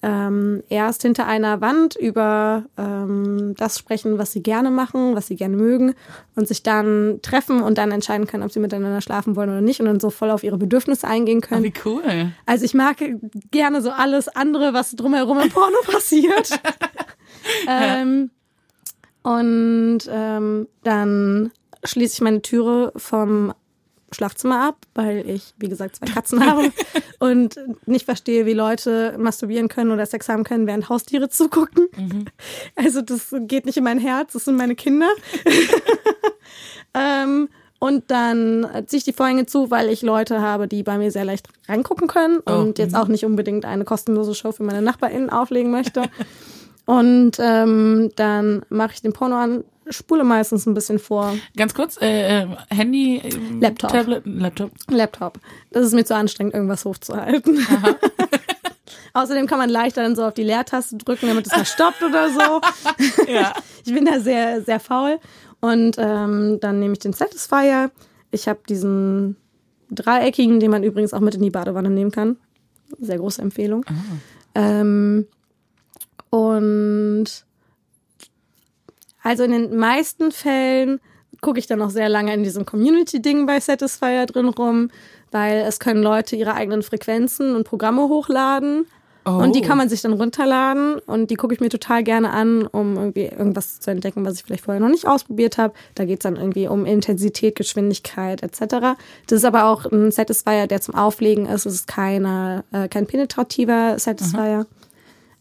ähm, erst hinter einer Wand über ähm, das sprechen, was sie gerne machen, was sie gerne mögen und sich dann treffen und dann entscheiden können, ob sie miteinander schlafen wollen oder nicht und dann so voll auf ihre Bedürfnisse eingehen Oh, können. wie cool. Also ich mag gerne so alles andere, was drumherum im Porno passiert. ähm, und ähm, dann schließe ich meine Türe vom Schlafzimmer ab, weil ich, wie gesagt, zwei Katzen habe und nicht verstehe, wie Leute masturbieren können oder Sex haben können, während Haustiere zugucken. Also das geht nicht in mein Herz, das sind meine Kinder. ähm, und dann ziehe ich die Vorhänge zu, weil ich Leute habe, die bei mir sehr leicht reingucken können Oh, und jetzt auch nicht unbedingt eine kostenlose Show für meine NachbarInnen auflegen möchte. Und ähm, dann mache ich den Porno an, spule meistens ein bisschen vor. Ganz kurz, äh, äh, Handy, äh, Laptop. Tablet, Laptop. Laptop. Das ist mir zu anstrengend, irgendwas hochzuhalten. Außerdem kann man leichter dann so auf die Leertaste drücken, damit es mal stoppt oder so. Ja. Ich bin da sehr, sehr faul. Und ähm, dann nehme ich den Satisfier. Ich habe diesen dreieckigen, den man übrigens auch mit in die Badewanne nehmen kann. Sehr große Empfehlung. Ähm, und also in den meisten Fällen gucke ich dann noch sehr lange in diesem Community-Ding bei Satisfier drin rum, weil es können Leute ihre eigenen Frequenzen und Programme hochladen. Oh. Und die kann man sich dann runterladen und die gucke ich mir total gerne an, um irgendwie irgendwas zu entdecken, was ich vielleicht vorher noch nicht ausprobiert habe. Da geht's dann irgendwie um Intensität, Geschwindigkeit etc. Das ist aber auch ein Satisfier, der zum Auflegen ist. Es ist keine, äh, kein penetrativer Satisfier.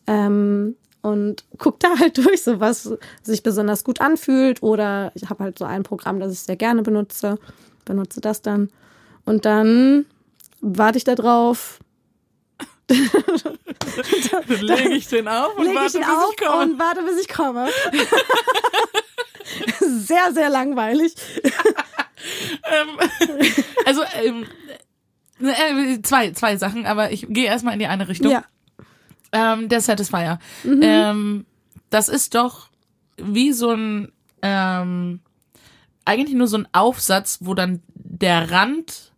Ähm, und guck da halt durch, so was sich besonders gut anfühlt. Oder ich habe halt so ein Programm, das ich sehr gerne benutze, benutze das dann. Und dann warte ich da drauf, Dann lege ich den auf und warte, ich bis auf ich komme. und warte, bis ich komme. sehr, sehr langweilig. Ähm, also, ähm, äh, zwei, zwei Sachen, aber ich gehe erstmal in die eine Richtung. Ja. Ähm, der Satisfier. Mhm. Ähm, das ist doch wie so ein, ähm, eigentlich nur so ein Aufsatz, wo dann der Rand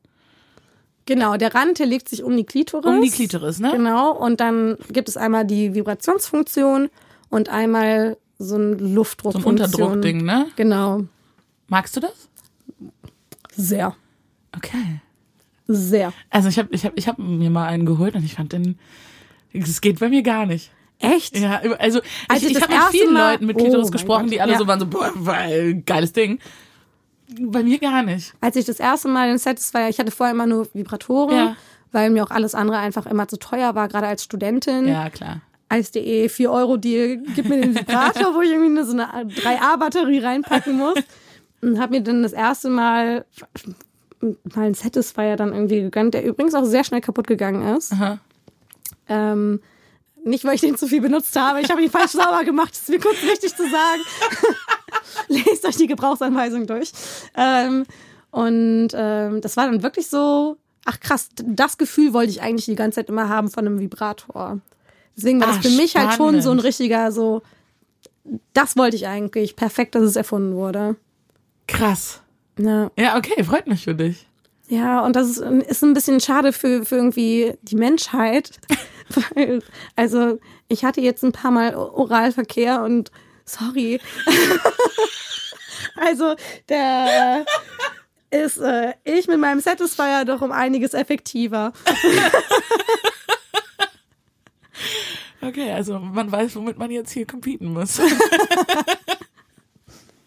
Genau, der Rand, der legt sich um die Klitoris. um die Klitoris, ne? Genau, und dann gibt es einmal die Vibrationsfunktion und einmal so ein So ein. Unterdruckding, ne? Genau. Magst du das? Sehr. Okay. Sehr. Also ich habe ich hab, ich hab mir mal einen geholt und ich fand den, es geht bei mir gar nicht. Echt? Ja, also Als ich, ich ich das habe mit vielen Mal- Leuten mit Oh Klitoris mein gesprochen, Gott, die alle ja. so waren so, boah, geiles Ding. Bei mir gar nicht. Als ich das erste Mal den Satisfier, ich hatte vorher immer nur Vibratoren, Ja. weil mir auch alles andere einfach immer zu teuer war, gerade als Studentin. Ja, klar. Eis.de, 4 Euro Deal, gib mir den Vibrator, wo ich irgendwie nur so eine 3A-Batterie reinpacken muss. Und habe mir dann das erste Mal mal einen Satisfier dann irgendwie gegönnt, der übrigens auch sehr schnell kaputt gegangen ist. Aha. Ähm, nicht, weil ich den zu viel benutzt habe. Ich habe ihn falsch sauber gemacht. Das ist mir kurz wichtig zu sagen. Lest euch die Gebrauchsanweisung durch. Ähm, und ähm, das war dann wirklich so, ach krass, das Gefühl wollte ich eigentlich die ganze Zeit immer haben von einem Vibrator. Deswegen war das für mich halt schon so ein spannend. richtiger, so, das wollte ich eigentlich. Perfekt, dass es erfunden wurde. Krass. Ja. Ja, okay, freut mich für dich. Ja, und das ist, ist ein bisschen schade für, für irgendwie die Menschheit. Weil, also, ich hatte jetzt ein paar Mal Oralverkehr und sorry. also, der ist äh, ich mit meinem Satisfier doch um einiges effektiver. Okay, also man weiß, womit man jetzt hier competen muss.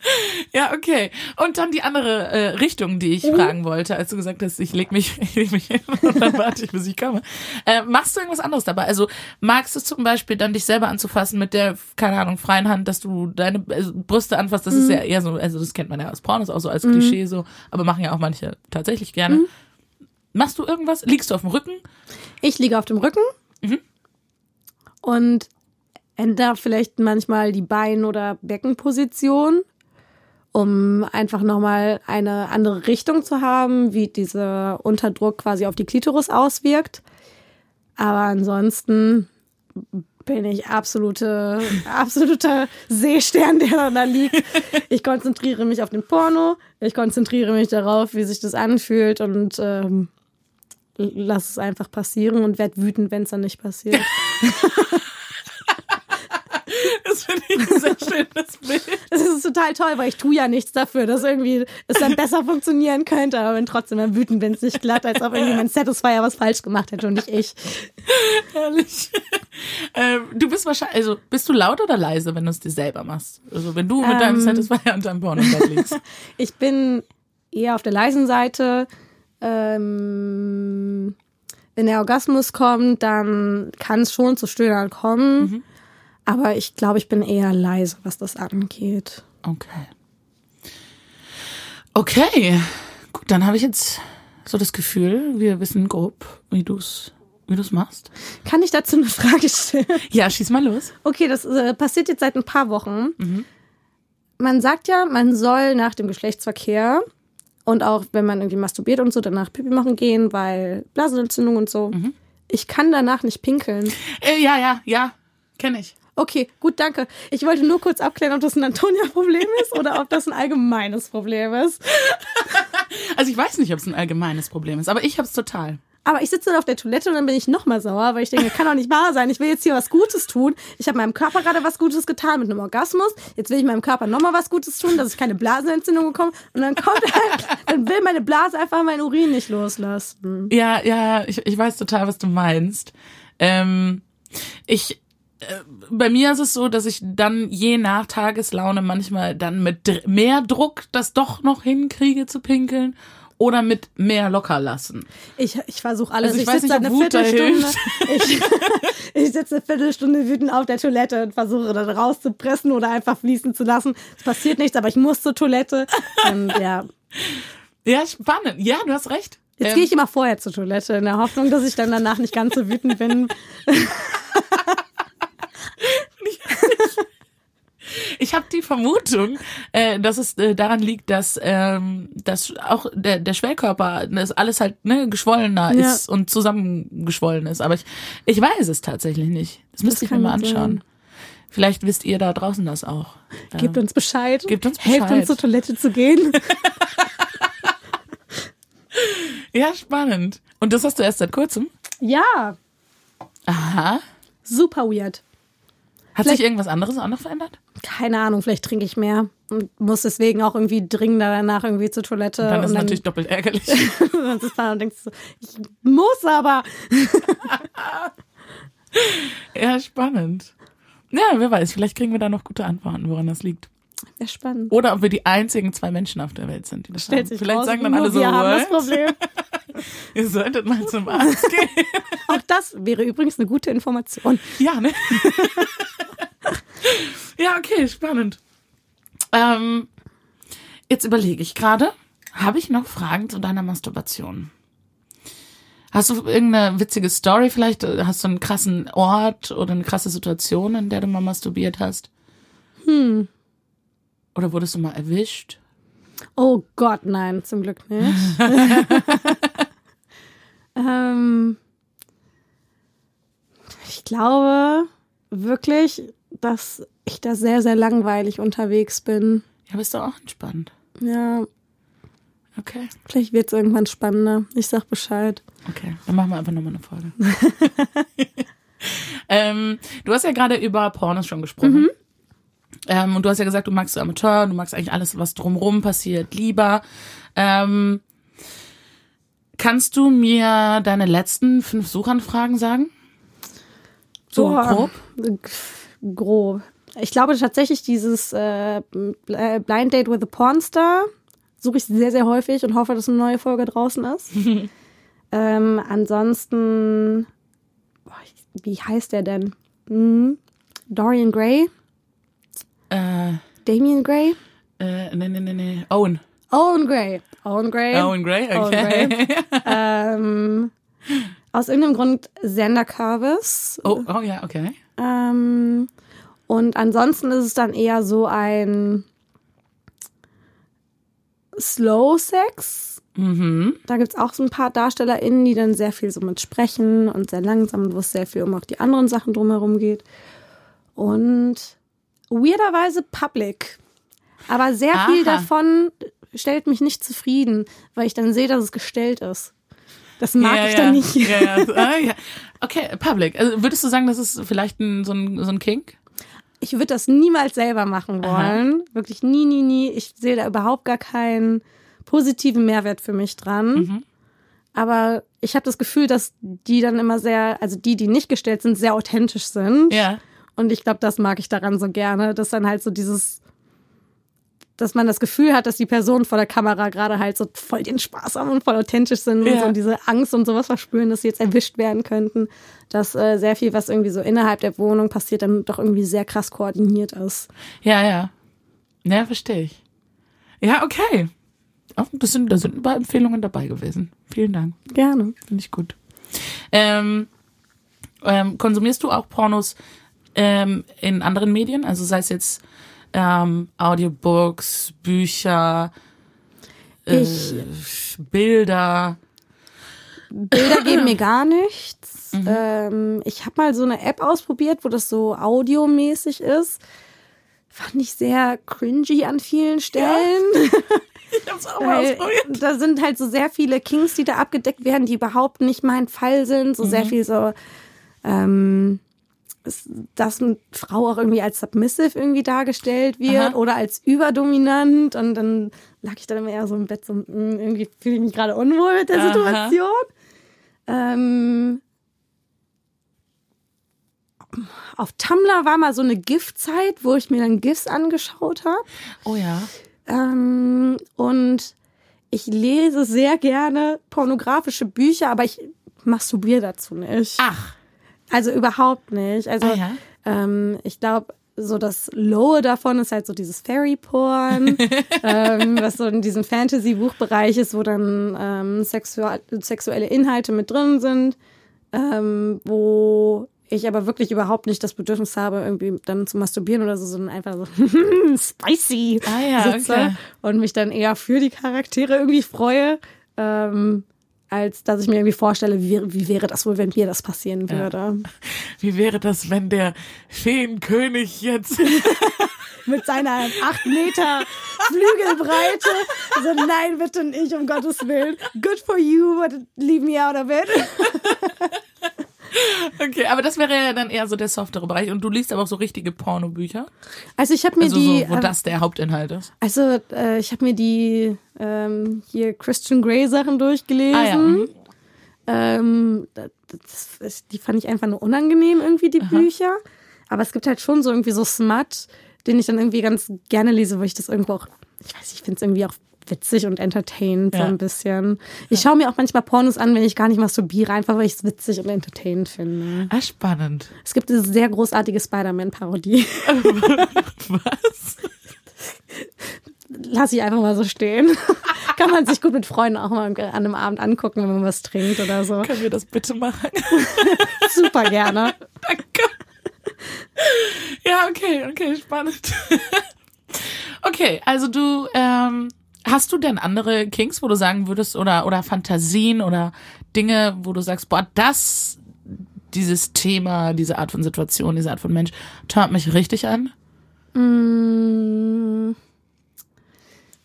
ja, okay. Und dann die andere äh, Richtung, die ich fragen wollte, als du gesagt hast, ich leg mich, ich leg mich hin und dann warte ich, bis ich komme. Äh, machst du irgendwas anderes dabei? Also magst du zum Beispiel dann dich selber anzufassen mit der, keine Ahnung, freien Hand, dass du deine also Brüste anfasst? Das ist ja eher so, also das kennt man ja aus Pornos auch so als Klischee so, aber machen ja auch manche tatsächlich gerne. Machst du irgendwas? Liegst du auf dem Rücken? Ich liege auf dem Rücken und ändere vielleicht manchmal die Bein- oder Beckenposition, um einfach nochmal eine andere Richtung zu haben, wie dieser Unterdruck quasi auf die Klitoris auswirkt. Aber ansonsten bin ich absolute, absoluter Seestern, der da liegt. Ich konzentriere mich auf den Porno, ich konzentriere mich darauf, wie sich das anfühlt und ähm, lass es einfach passieren und werd wütend, wenn es dann nicht passiert. Das finde ich ein sehr schönes Bild. Das ist total toll, weil ich tue ja nichts dafür, dass irgendwie es dann besser funktionieren könnte, aber bin trotzdem dann wütend, wenn es nicht glatt, als ob irgendwie mein Satisfier was falsch gemacht hätte und nicht ich. Herrlich. ähm, du bist wahrscheinlich, also bist du laut oder leise, wenn du es dir selber machst? Also wenn du mit deinem Ähm. Satisfier und deinem Porno liegst. Ich bin eher auf der leisen Seite. Ähm, wenn der Orgasmus kommt, dann kann es schon zu Stöhnern kommen. Aber ich glaube, ich bin eher leise, was das angeht. Okay. Okay. Gut, dann habe ich jetzt so das Gefühl, wir wissen grob, wie du es wie du's machst. Kann ich dazu eine Frage stellen? Ja, schieß mal los. Okay, das äh, passiert jetzt seit ein paar Wochen. Man sagt ja, man soll nach dem Geschlechtsverkehr und auch wenn man irgendwie masturbiert und so danach Pipi machen gehen, weil Blasenentzündung und so. Ich kann danach nicht pinkeln. Äh, ja, ja, ja. Kenne ich. Okay, gut, danke. Ich wollte nur kurz abklären, ob das ein Antonia-Problem ist oder ob das ein allgemeines Problem ist. Also ich weiß nicht, ob es ein allgemeines Problem ist, aber ich habe es total. Aber ich sitze dann auf der Toilette und dann bin ich noch mal sauer, weil ich denke, kann doch nicht wahr sein. Ich will jetzt hier was Gutes tun. Ich habe meinem Körper gerade was Gutes getan mit einem Orgasmus. Jetzt will ich meinem Körper noch mal was Gutes tun, dass ich keine Blasenentzündung bekomme. Und dann kommt halt, dann will meine Blase einfach meinen Urin nicht loslassen. Ja, ja, ich, ich weiß total, was du meinst. Ähm, ich, bei mir ist es so, dass ich dann je nach Tageslaune manchmal dann mit mehr Druck das doch noch hinkriege zu pinkeln oder mit mehr locker lassen. Ich, ich versuche alles. Also ich ich sitze eine Viertelstunde. Ich, ich sitze eine Viertelstunde wütend auf der Toilette und versuche dann rauszupressen oder einfach fließen zu lassen. Es passiert nichts, aber ich muss zur Toilette. Und ja, Ja, spannend. Ja, du hast recht. Jetzt Ähm, gehe ich immer vorher zur Toilette in der Hoffnung, dass ich dann danach nicht ganz so wütend bin. Ich habe die Vermutung, äh, dass es äh, daran liegt, dass, ähm, dass auch der, der Schwellkörper, das alles halt ne, geschwollener Ja. ist und zusammengeschwollen ist. Aber ich, ich weiß es tatsächlich nicht. Das müsste ich mir mal gut sein. anschauen. Vielleicht wisst ihr da draußen das auch. Gebt uns Bescheid. Gebt uns Helft Bescheid. uns zur Toilette zu gehen. Ja, spannend. Und das hast du erst seit kurzem? ja, Aha. super weird. Hat Vielleicht- sich irgendwas anderes auch noch verändert? Keine Ahnung, vielleicht trinke ich mehr und muss deswegen auch irgendwie dringender danach irgendwie zur Toilette. Dann ist und es natürlich doppelt ärgerlich. dann sitzt und denkst so, ich muss aber. ja, spannend. Ja, wer weiß, vielleicht kriegen wir da noch gute Antworten, woran das liegt. Wäre spannend. Oder ob wir die einzigen zwei Menschen auf der Welt sind, die das Stellt haben. sich Vielleicht raus, sagen dann alle so, wir haben das "What? Problem. ihr solltet mal zum Arzt gehen. Auch das wäre übrigens eine gute Information. ja, ne? ja, okay, spannend. Ähm, jetzt überlege ich gerade, habe ich noch Fragen zu deiner Masturbation? Hast du irgendeine witzige Story vielleicht? Hast du einen krassen Ort oder eine krasse Situation, in der du mal masturbiert hast? Hm. Oder wurdest du mal erwischt? Oh Gott, nein, zum Glück nicht. ähm, ich glaube wirklich, dass ich da sehr, sehr langweilig unterwegs bin. Ja, bist du auch entspannt. Ja, Okay. vielleicht wird es irgendwann spannender. Ich sag Bescheid. Okay, dann machen wir einfach nochmal eine Folge. ähm, du hast ja gerade über Pornos schon gesprochen. Ähm, und du hast ja gesagt, du magst Amateur, du magst eigentlich alles, was drumrum passiert, lieber. Ähm, kannst du mir deine letzten fünf Suchanfragen sagen? So Boah. grob? Grob. Ich glaube tatsächlich dieses äh, Blind Date with a Pornstar suche ich sehr, sehr häufig und hoffe, dass eine neue Folge draußen ist. ähm, ansonsten, boah, wie heißt der denn? Hm, Dorian Gray? Äh, Damian Gray? äh, nee, nee, nee, nee. Owen. Owen Gray. Owen Gray. Owen Gray, Owen okay. Gray. ähm, aus irgendeinem Grund Xander Curvis. Oh, oh ja, okay. Ähm, und ansonsten ist es dann eher so ein Slow Sex. Mhm. Da gibt's auch so ein paar DarstellerInnen, die dann sehr viel so mit sprechen und sehr langsam, wo es sehr viel um auch die anderen Sachen drumherum geht. Und weirderweise Public. Aber sehr viel Aha. davon stellt mich nicht zufrieden, weil ich dann sehe, dass es gestellt ist. Das mag ja, ich ja. dann nicht. Ja, ja. Ah, ja. Okay, Public. Also würdest du sagen, das ist vielleicht ein, so, ein, so ein Kink? Ich würde das niemals selber machen wollen. Wirklich nie, nie, nie. Ich sehe da überhaupt gar keinen positiven Mehrwert für mich dran. Mhm. Aber ich habe das Gefühl, dass die dann immer sehr, also die, die nicht gestellt sind, sehr authentisch sind. Ja. Und ich glaube, das mag ich daran so gerne, dass dann halt so dieses, dass man das Gefühl hat, dass die Personen vor der Kamera gerade halt so voll den Spaß haben und voll authentisch sind und Ja. so diese Angst und sowas verspüren, dass sie jetzt erwischt werden könnten. Dass äh, sehr viel, was irgendwie so innerhalb der Wohnung passiert, dann doch irgendwie sehr krass koordiniert ist. Ja, ja. Ja, verstehe ich. Ja, okay. Auch ein bisschen, da sind ein paar Empfehlungen dabei gewesen. Vielen Dank. Gerne. Finde ich gut. Ähm, ähm, konsumierst du auch Pornos ähm, in anderen Medien? Also sei es jetzt ähm, Audiobooks, Bücher, äh, Bilder. Bilder geben mir gar nichts. Mhm. Ähm, ich habe mal so eine App ausprobiert, wo das so audiomäßig ist. Fand ich sehr cringy an vielen Stellen. Ich hab's auch mal ausprobiert. da sind halt so sehr viele Kings, die da abgedeckt werden, die überhaupt nicht mein Fall sind. So Mhm. sehr viel so, ähm, dass eine Frau auch irgendwie als submissive irgendwie dargestellt wird Aha. oder als überdominant. Und dann lag ich dann immer eher so im Bett so, mm, irgendwie fühle ich mich gerade unwohl mit der Aha. Situation. Ähm, auf Tumblr war mal so eine GIF-Zeit, wo ich mir dann GIFs angeschaut habe. Oh ja. Ähm, und ich lese sehr gerne pornografische Bücher, aber ich masturbiere dazu nicht. Ach. Also überhaupt nicht. Also Ah, ja. ähm, ich glaube, so das Lowe davon ist halt so dieses Fairy-Porn, ähm, was so in diesem Fantasy-Buchbereich ist, wo dann ähm, sexuelle Inhalte mit drin sind, ähm, wo ich aber wirklich überhaupt nicht das Bedürfnis habe, irgendwie dann zu masturbieren oder so, sondern einfach so spicy Ah ja, sitze okay. und mich dann eher für die Charaktere irgendwie freue, ähm, als dass ich mir irgendwie vorstelle, wie, wie wäre das wohl, wenn mir das passieren würde. Wie wäre das, wenn der Feenkönig jetzt Mit seiner acht Meter Flügelbreite. So, nein, bitte nicht, um Gottes Willen. Good for you, but leave me out of it. Okay, aber das wäre ja dann eher so der softere Bereich. Und du liest aber auch so richtige Pornobücher. Also ich habe mir Also die, so, wo äh, das der Hauptinhalt ist. also äh, ich habe mir die ähm, hier Christian Grey Sachen durchgelesen. Ah ja. mhm. Ähm, das, das, die fand ich einfach nur unangenehm irgendwie, die Bücher. Aber es gibt halt schon so irgendwie so Smut, den ich dann irgendwie ganz gerne lese, wo ich das irgendwo auch, ich weiß, ich finde es irgendwie auch witzig und entertainend so Ja. ein bisschen. Ich schaue mir auch manchmal Pornos an, wenn ich gar nicht masturbiere, einfach weil ich es witzig und entertainend finde. Ah, spannend. Es gibt diese sehr großartige Spider-Man-Parodie. Was? Lass ich einfach mal so stehen. Kann man sich gut mit Freunden auch mal an einem Abend angucken, wenn man was trinkt oder so. Können wir das bitte machen? Super gerne. Danke. Ja, okay, okay, spannend. Okay, also du, ähm, hast du denn andere Kings, wo du sagen würdest, oder, oder Fantasien oder Dinge, wo du sagst, boah, das, dieses Thema, diese Art von Situation, diese Art von Mensch, turnt mich richtig an? Mm.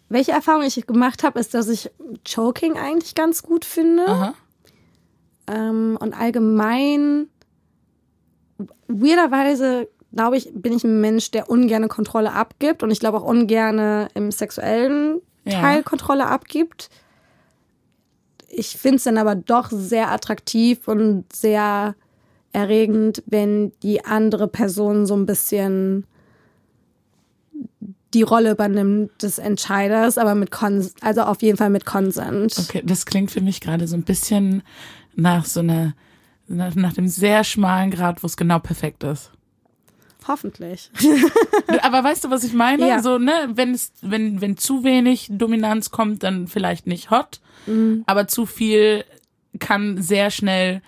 Welche Erfahrung ich gemacht habe, ist, dass ich Choking eigentlich ganz gut finde. Ähm, und allgemein, weirderweise glaube ich, bin ich ein Mensch, der ungerne Kontrolle abgibt und ich glaube auch ungerne im sexuellen Ja. Teil Kontrolle abgibt. Ich finde es dann aber doch sehr attraktiv und sehr erregend, wenn die andere Person so ein bisschen die Rolle übernimmt des Entscheiders, aber mit Kons also auf jeden Fall mit Konsent. Okay, das klingt für mich gerade so ein bisschen nach so einer, nach, nach dem sehr schmalen Grad, wo es genau perfekt ist. Hoffentlich. Aber weißt du, was ich meine? Ja. So, ne, wenn es, wenn, wenn zu wenig Dominanz kommt, dann vielleicht nicht hot, Mhm. aber zu viel kann sehr schnell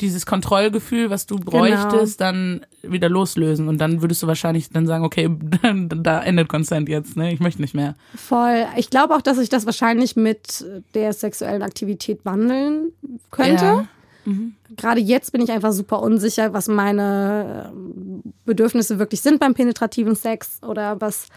dieses Kontrollgefühl, was du bräuchtest, dann wieder loslösen. Und dann würdest du wahrscheinlich dann sagen, okay, da endet Consent jetzt, ne? Ich möchte nicht mehr. Voll. Ich glaube auch, dass sich das wahrscheinlich mit der sexuellen Aktivität wandeln könnte. Ja. Gerade jetzt bin ich einfach super unsicher, was meine ähm, Bedürfnisse wirklich sind beim penetrativen Sex oder was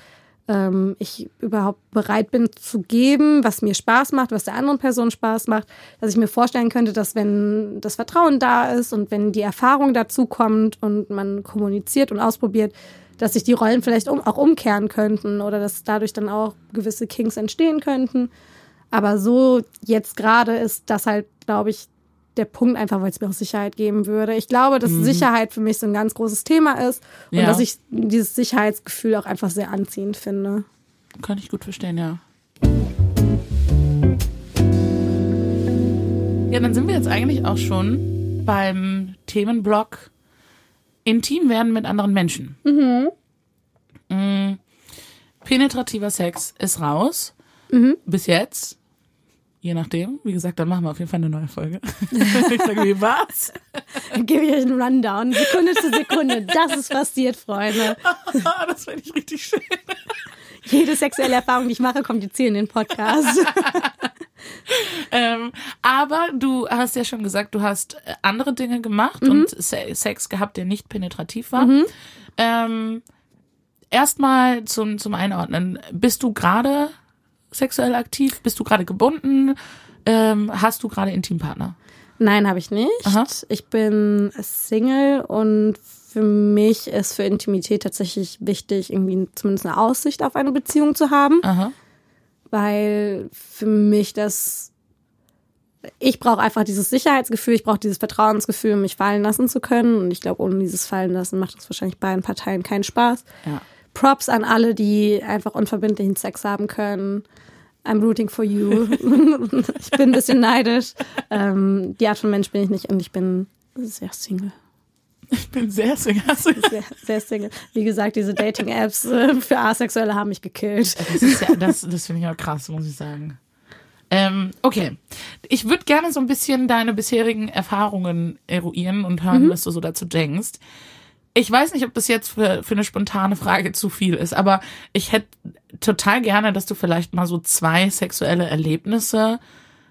ähm, ich überhaupt bereit bin zu geben, was mir Spaß macht, was der anderen Person Spaß macht, dass ich mir vorstellen könnte, dass wenn das Vertrauen da ist und wenn die Erfahrung dazu kommt und man kommuniziert und ausprobiert, dass sich die Rollen vielleicht um, auch umkehren könnten oder dass dadurch dann auch gewisse Kings entstehen könnten. Aber so jetzt gerade ist das halt, glaube ich, der Punkt einfach, weil es mir auch Sicherheit geben würde. Ich glaube, dass Sicherheit für mich so ein ganz großes Thema ist und Ja. dass ich dieses Sicherheitsgefühl auch einfach sehr anziehend finde. Kann ich gut verstehen, ja. Ja, dann sind wir jetzt eigentlich auch schon beim Themenblock Intim werden mit anderen Menschen. Mhm. Penetrativer Sex ist raus. Bis jetzt. Je nachdem. Wie gesagt, dann machen wir auf jeden Fall eine neue Folge. ich sage, wie war's? Gebe ich euch einen Rundown, Sekunde zu Sekunde. Das ist passiert, Freunde. das finde ich richtig schön. Jede sexuelle Erfahrung, die ich mache, kommt jetzt hier in den Podcast. Ähm, aber du hast ja schon gesagt, du hast äh, andere Dinge gemacht und Se Sex gehabt, der nicht penetrativ war. Ähm, Erstmal zum, zum Einordnen. Bist du gerade sexuell aktiv? Bist du gerade gebunden? Ähm, hast du gerade Intimpartner? Nein, habe ich nicht. Aha. Ich bin Single und für mich ist für Intimität tatsächlich wichtig, irgendwie zumindest eine Aussicht auf eine Beziehung zu haben, Aha. weil für mich das ich brauche einfach dieses Sicherheitsgefühl, ich brauche dieses Vertrauensgefühl, um mich fallen lassen zu können. Und ich glaube, ohne dieses Fallen lassen macht es wahrscheinlich beiden Parteien keinen Spaß. Ja. Props an alle, die einfach unverbindlichen Sex haben können. I'm rooting for you. ich bin ein bisschen neidisch. Ähm, die Art von Mensch bin ich nicht und ich bin sehr Single. Ich bin sehr single. Sehr, sehr Single. Wie gesagt, diese Dating-Apps äh, für Asexuelle haben mich gekillt. Das ist ja, das, das finde ich auch krass, muss ich sagen. Ähm, okay. Ich würde gerne so ein bisschen deine bisherigen Erfahrungen eruieren und hören, was du so dazu denkst. Ich weiß nicht, ob das jetzt für, für eine spontane Frage zu viel ist, aber ich hätte total gerne, dass du vielleicht mal so zwei sexuelle Erlebnisse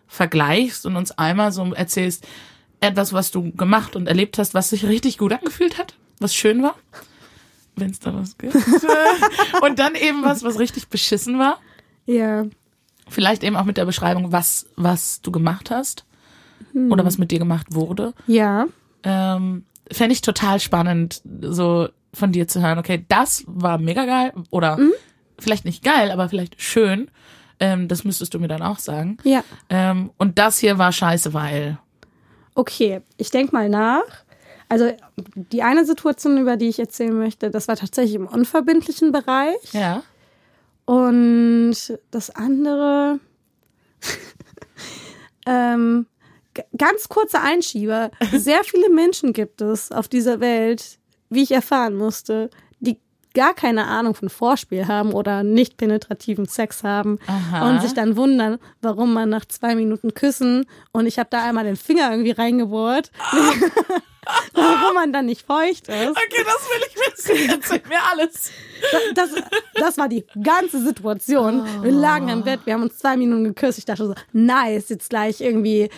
vergleichst und uns einmal so erzählst, etwas, was du gemacht und erlebt hast, was sich richtig gut angefühlt hat, was schön war, wenn es da was gibt. und dann eben was, was richtig beschissen war. Ja. Vielleicht eben auch mit der Beschreibung, was, was du gemacht hast oder was mit dir gemacht wurde. Ja. Ähm, Fände ich total spannend, so von dir zu hören, okay, das war mega geil oder vielleicht nicht geil, aber vielleicht schön. Ähm, das müsstest du mir dann auch sagen. Ja. Ähm, und das hier war scheiße, weil. Okay, ich denk mal nach. Also die eine Situation, über die ich erzählen möchte, das war tatsächlich im unverbindlichen Bereich. Ja. Und das andere, ähm, ganz kurzer Einschieber. Sehr viele Menschen gibt es auf dieser Welt, wie ich erfahren musste, die gar keine Ahnung von Vorspiel haben oder nicht penetrativen Sex haben Aha. und sich dann wundern, warum man nach zwei Minuten küssen und ich habe da einmal den Finger irgendwie reingebohrt, warum man dann nicht feucht ist. Okay, das will ich wissen. Erzähl mir alles. Das, das war die ganze Situation. Wir lagen im Bett, wir haben uns zwei Minuten geküsst. Ich dachte so, nice, jetzt gleich irgendwie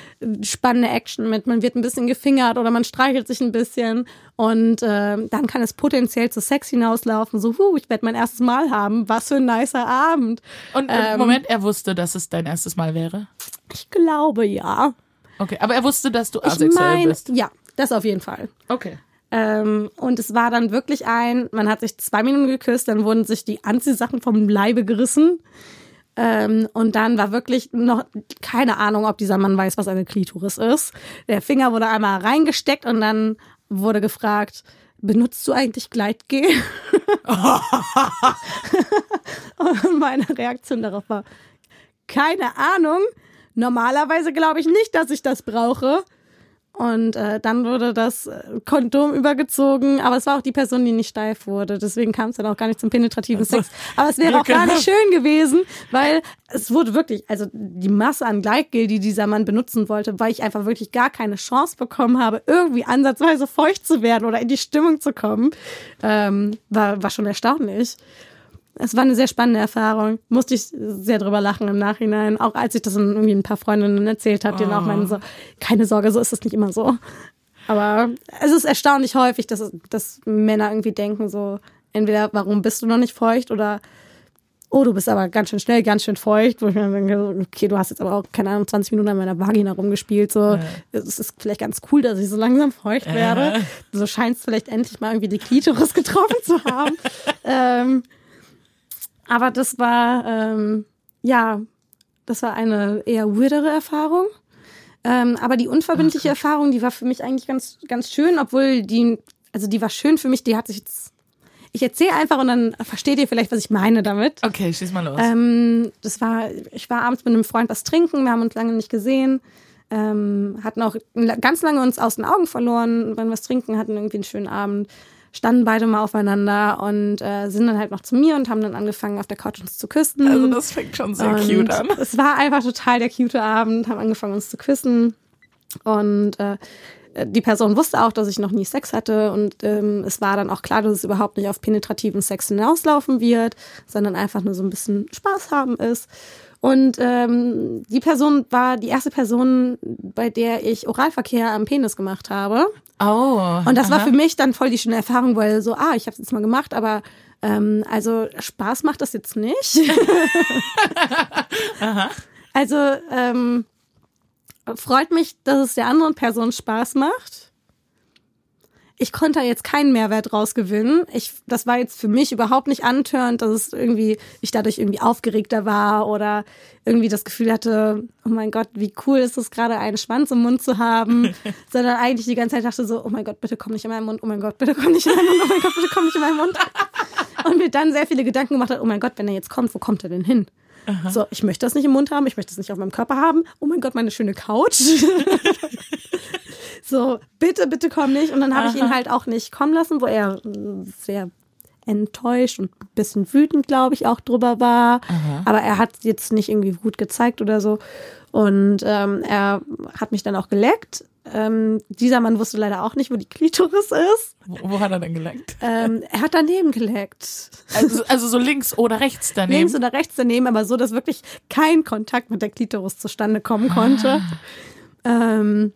spannende Action mit. Man wird ein bisschen gefingert oder man streichelt sich ein bisschen. Und äh, dann kann es potenziell zu Sex hinauslaufen. So, huh, ich werde mein erstes Mal haben. Was für ein nicer Abend. Und Ähm. Moment, er wusste, dass es dein erstes Mal wäre. Ich glaube ja. Okay, aber er wusste, dass du Ich asexuell meine, bist. ja, das auf jeden Fall. Okay. Ähm, und es war dann wirklich ein, man hat sich zwei Minuten geküsst, dann wurden sich die Anziehsachen vom Leibe gerissen. Ähm, und dann war wirklich noch keine Ahnung, ob dieser Mann weiß, was eine Klitoris ist. Der Finger wurde einmal reingesteckt und dann wurde gefragt, benutzt du eigentlich Gleitgel? und meine Reaktion darauf war, keine Ahnung. Normalerweise glaube ich nicht, dass ich das brauche. Und äh, dann wurde das äh, Kondom übergezogen, aber es war auch die Person, die nicht steif wurde. Deswegen kam es dann auch gar nicht zum penetrativen also, Sex. Aber es wäre auch gar nicht schön gewesen, weil es wurde wirklich, also die Masse an Gleitgel, die dieser Mann benutzen wollte, weil ich einfach wirklich gar keine Chance bekommen habe, irgendwie ansatzweise feucht zu werden oder in die Stimmung zu kommen, ähm, war, war schon erstaunlich es war eine sehr spannende Erfahrung. Musste ich sehr drüber lachen im Nachhinein. Auch als ich das irgendwie ein paar Freundinnen erzählt habe, die oh. auch meinen so, keine Sorge, so ist es nicht immer so. Aber es ist erstaunlich häufig, dass, dass Männer irgendwie denken so, entweder warum bist du noch nicht feucht oder oh, du bist aber ganz schön schnell, ganz schön feucht, wo ich mir denke, okay, du hast jetzt aber auch, keine Ahnung, 20 Minuten an meiner Vagina rumgespielt, so, ja. es ist vielleicht ganz cool, dass ich so langsam feucht werde. Ja. So scheint es vielleicht endlich mal irgendwie die Klitoris getroffen zu haben. ähm, aber das war, ähm, ja, das war eine eher weirdere Erfahrung. Ähm, aber die unverbindliche okay. Erfahrung, die war für mich eigentlich ganz, ganz schön, obwohl die, also die war schön für mich, die hat sich jetzt. Ich erzähle einfach und dann versteht ihr vielleicht, was ich meine damit. Okay, schieß mal los. Ähm, das war, ich war abends mit einem Freund was trinken, wir haben uns lange nicht gesehen, ähm, hatten auch ganz lange uns aus den Augen verloren, wenn wir was trinken, hatten irgendwie einen schönen Abend standen beide mal aufeinander und äh, sind dann halt noch zu mir und haben dann angefangen, auf der Couch uns zu küssen. Also das fängt schon sehr und cute an. Es war einfach total der cute Abend, haben angefangen, uns zu küssen. Und äh, die Person wusste auch, dass ich noch nie Sex hatte und ähm, es war dann auch klar, dass es überhaupt nicht auf penetrativen Sex hinauslaufen wird, sondern einfach nur so ein bisschen Spaß haben ist. Und ähm, die Person war die erste Person, bei der ich Oralverkehr am Penis gemacht habe. Oh. Und das aha. war für mich dann voll die schöne Erfahrung, weil so, ah, ich habe es jetzt mal gemacht, aber ähm, also Spaß macht das jetzt nicht. aha. Also ähm, freut mich, dass es der anderen Person Spaß macht ich konnte da jetzt keinen Mehrwert rausgewinnen. Ich, das war jetzt für mich überhaupt nicht antörend, dass es irgendwie, ich dadurch irgendwie aufgeregter war oder irgendwie das Gefühl hatte, oh mein Gott, wie cool ist es gerade, einen Schwanz im Mund zu haben, sondern eigentlich die ganze Zeit dachte so, oh mein Gott, bitte komm nicht in meinen Mund, oh mein Gott, bitte komm nicht in meinen Mund, oh mein Gott, bitte komm nicht in meinen Mund. Und mir dann sehr viele Gedanken gemacht hat, oh mein Gott, wenn er jetzt kommt, wo kommt er denn hin? Aha. So, ich möchte das nicht im Mund haben, ich möchte das nicht auf meinem Körper haben. Oh mein Gott, meine schöne Couch. so, bitte, bitte komm nicht. Und dann habe ich ihn halt auch nicht kommen lassen, wo er sehr enttäuscht und ein bisschen wütend, glaube ich, auch drüber war. Aha. Aber er hat jetzt nicht irgendwie gut gezeigt oder so. Und ähm, er hat mich dann auch geleckt. Ähm, dieser Mann wusste leider auch nicht, wo die Klitoris ist. Wo, wo hat er denn geleckt? Ähm, er hat daneben geleckt. Also, also so links oder rechts daneben? Links oder rechts daneben, aber so, dass wirklich kein Kontakt mit der Klitoris zustande kommen konnte. Ah. Ähm,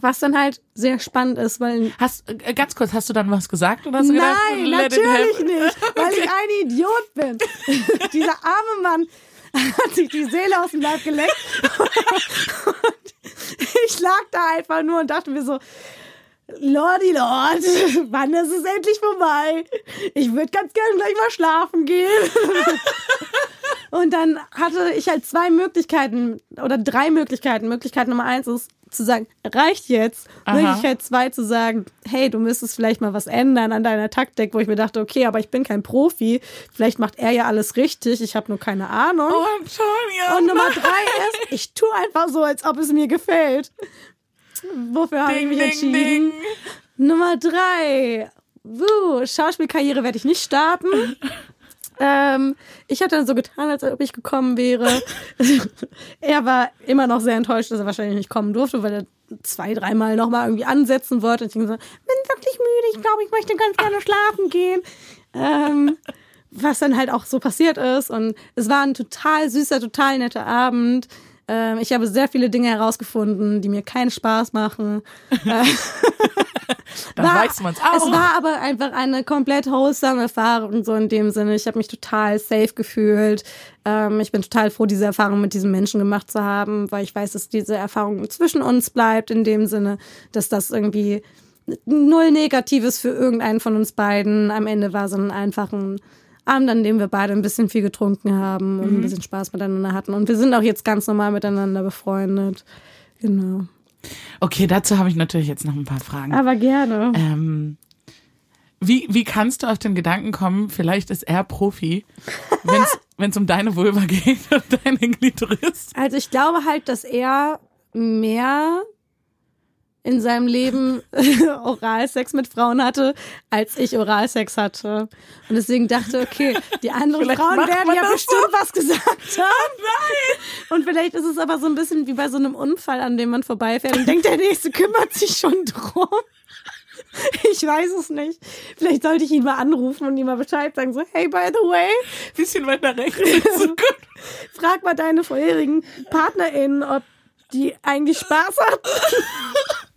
was dann halt sehr spannend ist, weil. Hast, äh, ganz kurz, hast du dann was gesagt oder hast du Nein, gedacht, natürlich nicht, weil okay. ich ein Idiot bin. Dieser arme Mann hat sich die Seele aus dem Leib geleckt. ich lag da einfach nur und dachte mir so, Lordi Lord, wann ist es endlich vorbei? Ich würde ganz gerne gleich mal schlafen gehen. und dann hatte ich halt zwei Möglichkeiten oder drei Möglichkeiten. Möglichkeit Nummer eins ist, zu sagen, reicht jetzt. Aha. Möglichkeit zwei zu sagen, hey, du müsstest vielleicht mal was ändern an deiner Taktik, wo ich mir dachte, okay, aber ich bin kein Profi. Vielleicht macht er ja alles richtig. Ich habe nur keine Ahnung. Oh, Antonia. Und Nummer drei ist, ich tue einfach so, als ob es mir gefällt. Wofür habe ich mich entschieden? Ding. Nummer drei. Wuh, Schauspielkarriere werde ich nicht starten. Ähm, ich hatte dann so getan, als ob ich gekommen wäre. er war immer noch sehr enttäuscht, dass er wahrscheinlich nicht kommen durfte, weil er zwei, dreimal nochmal irgendwie ansetzen wollte. Und ich gesagt, bin wirklich müde, ich glaube, ich möchte ganz gerne schlafen gehen. Ähm, was dann halt auch so passiert ist. Und es war ein total süßer, total netter Abend. Ähm, ich habe sehr viele Dinge herausgefunden, die mir keinen Spaß machen. Dann war, weiß man es auch. Es war aber einfach eine komplett wholesome Erfahrung, so in dem Sinne. Ich habe mich total safe gefühlt. Ähm, ich bin total froh, diese Erfahrung mit diesem Menschen gemacht zu haben, weil ich weiß, dass diese Erfahrung zwischen uns bleibt, in dem Sinne, dass das irgendwie null Negatives für irgendeinen von uns beiden. Am Ende war so ein einfachen Abend, an dem wir beide ein bisschen viel getrunken haben und ein bisschen Spaß miteinander hatten. Und wir sind auch jetzt ganz normal miteinander befreundet. Genau. Okay, dazu habe ich natürlich jetzt noch ein paar Fragen. Aber gerne. Ähm, wie, wie kannst du auf den Gedanken kommen, vielleicht ist er Profi, wenn es um deine Vulva geht und deine Glitoris? Also ich glaube halt, dass er mehr in seinem Leben Oralsex mit Frauen hatte, als ich Oralsex hatte. Und deswegen dachte, okay, die anderen Vielleicht Frauen werden ja bestimmt was gesagt haben. Nein! Und vielleicht ist es aber so ein bisschen wie bei so einem Unfall, an dem man vorbeifährt und denkt, der Nächste kümmert sich schon drum. Ich weiß es nicht. Vielleicht sollte ich ihn mal anrufen und ihm mal Bescheid sagen, so, hey, by the way, Bisschen weiter rechts. so frag mal deine vorherigen PartnerInnen, ob die eigentlich Spaß hatten.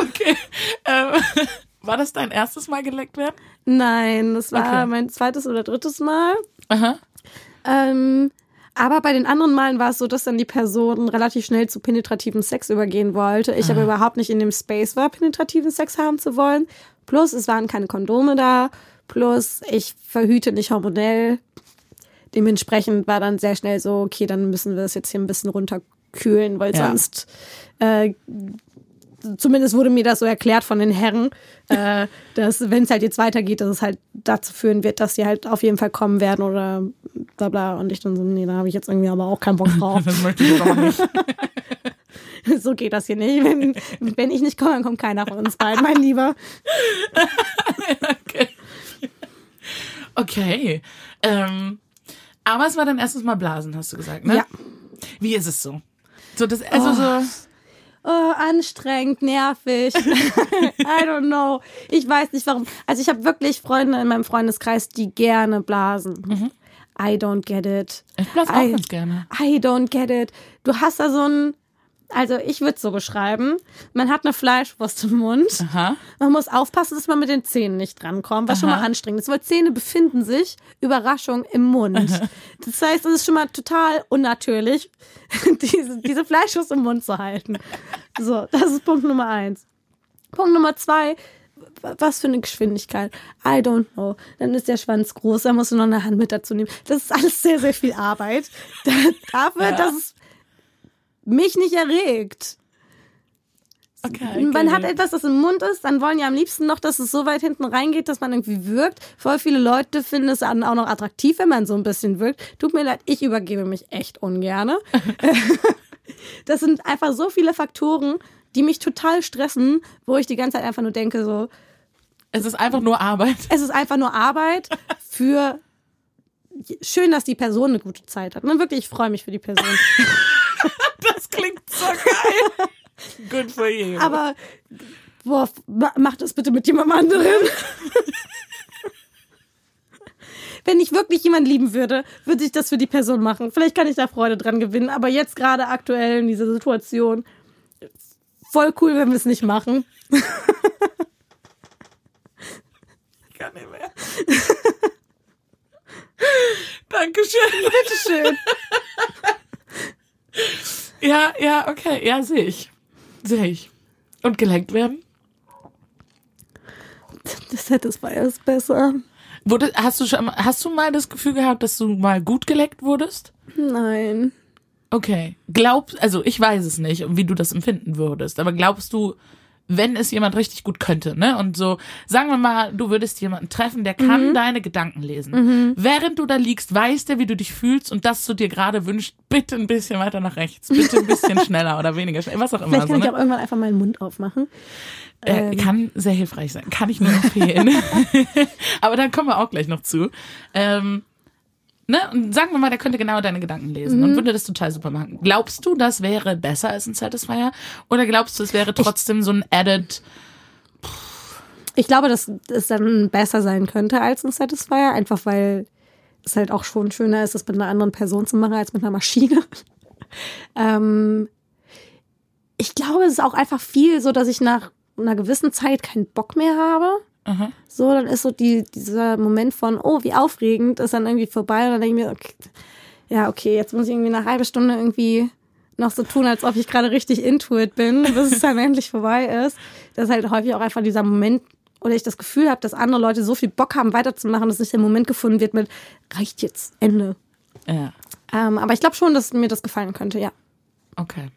Okay. Ähm, war das dein erstes Mal geleckt werden? Nein, das war Okay. mein zweites oder drittes Mal. Aha. Ähm, aber bei den anderen Malen war es so, dass dann die Person relativ schnell zu penetrativen Sex übergehen wollte. Ich aber überhaupt nicht in dem Space war, penetrativen Sex haben zu wollen. Plus, es waren keine Kondome da. Plus, ich verhüte nicht hormonell. Dementsprechend war dann sehr schnell so, okay, dann müssen wir das jetzt hier ein bisschen runterkühlen, weil Ja. sonst äh, zumindest wurde mir das so erklärt von den Herren, äh, dass wenn es halt jetzt weitergeht, dass es halt dazu führen wird, dass die halt auf jeden Fall kommen werden oder bla bla. Und ich dann so, nee, da habe ich jetzt irgendwie aber auch keinen Bock drauf. Das möchte ich doch nicht. so geht das hier nicht. Wenn, wenn ich nicht komme, dann kommt keiner von uns beiden, mein Lieber. Okay. Okay. Ähm, aber es war dein erstes Mal Blasen, hast du gesagt, ne? Ja. Wie ist es so? So, das, also so. Oh, anstrengend, nervig. I don't know. Ich weiß nicht warum. Also ich habe wirklich Freunde in meinem Freundeskreis, die gerne blasen. I don't get it. Ich blase auch I- ganz gerne. I don't get it. Du hast da so ein, also ich würde so beschreiben, man hat eine Fleischwurst im Mund. Aha. Man muss aufpassen, dass man mit den Zähnen nicht drankommt, was schon Aha. mal anstrengend ist, weil Zähne befinden sich, Überraschung, im Mund. Das heißt, es ist schon mal total unnatürlich, diese, diese Fleischwurst im Mund zu halten. So, das ist Punkt Nummer eins. Punkt Nummer zwei, was für eine Geschwindigkeit. I don't know. Dann ist der Schwanz groß, da musst du noch eine Hand mit dazu nehmen. Das ist alles sehr, sehr viel Arbeit. Da, dafür, Ja. dass es mich nicht erregt. Okay. Man hat etwas, das im Mund ist, dann wollen ja am liebsten noch, dass es so weit hinten reingeht, dass man irgendwie wirkt. Voll viele Leute finden es dann auch noch attraktiv, wenn man so ein bisschen wirkt. Tut mir leid, ich übergebe mich echt ungerne. das sind einfach so viele Faktoren, die mich total stressen, wo ich die ganze Zeit einfach nur denke, so, Es ist einfach nur Arbeit. es ist einfach nur Arbeit für schön, dass die Person eine gute Zeit hat. Und wirklich, ich freue mich für die Person. Klingt so geil. Good for you. Aber boah, ma- mach das bitte mit jemandem anderen. Wenn ich wirklich jemanden lieben würde, würde ich das für die Person machen. Vielleicht kann ich da Freude dran gewinnen, aber jetzt gerade aktuell in dieser Situation voll cool, wenn wir es nicht machen. Ich kann nicht mehr. Dankeschön. Bitteschön. Ja, ja, okay. Ja, sehe ich. Sehe ich. Und gelenkt werden? Das hätte es war erst besser. Wurde, hast du schon, hast du mal das Gefühl gehabt, dass du mal gut geleckt wurdest? Nein. Okay. Glaubst, also ich weiß es nicht, wie du das empfinden würdest, aber glaubst du, wenn es jemand richtig gut könnte, ne? Und so, sagen wir mal, du würdest jemanden treffen, der kann deine Gedanken lesen. Während du da liegst, weiß der, wie du dich fühlst und dass du dir gerade wünschst, bitte ein bisschen weiter nach rechts, bitte ein bisschen schneller oder weniger schnell, was auch immer. Vielleicht So, kann ich ne? auch irgendwann einfach meinen Mund aufmachen. Äh, kann sehr hilfreich sein. Kann ich nur empfehlen. Aber dann kommen wir auch gleich noch zu. Ähm, ne? Und sagen wir mal, der könnte genau deine Gedanken lesen Mhm. und würde das total super machen. Glaubst du, das wäre besser als ein Satisfier? Oder glaubst du, es wäre trotzdem so ein added, Ich glaube, dass es dann besser sein könnte als ein Satisfier, einfach weil es halt auch schon schöner ist, das mit einer anderen Person zu machen als mit einer Maschine. ähm, ich glaube, es ist auch einfach viel so, dass ich nach einer gewissen Zeit keinen Bock mehr habe. Aha. So, dann ist so die, dieser Moment von, oh, wie aufregend, ist dann irgendwie vorbei und dann denke ich mir, okay, ja, okay, jetzt muss ich irgendwie eine halbe Stunde irgendwie noch so tun, als ob ich gerade richtig into it bin, bis es dann endlich vorbei ist. Das ist halt häufig auch einfach dieser Moment, oder ich das Gefühl habe, dass andere Leute so viel Bock haben, weiterzumachen, dass nicht der Moment gefunden wird mit, reicht jetzt, Ende. Ja. Ähm, aber ich glaube schon, dass mir das gefallen könnte, ja. Okay.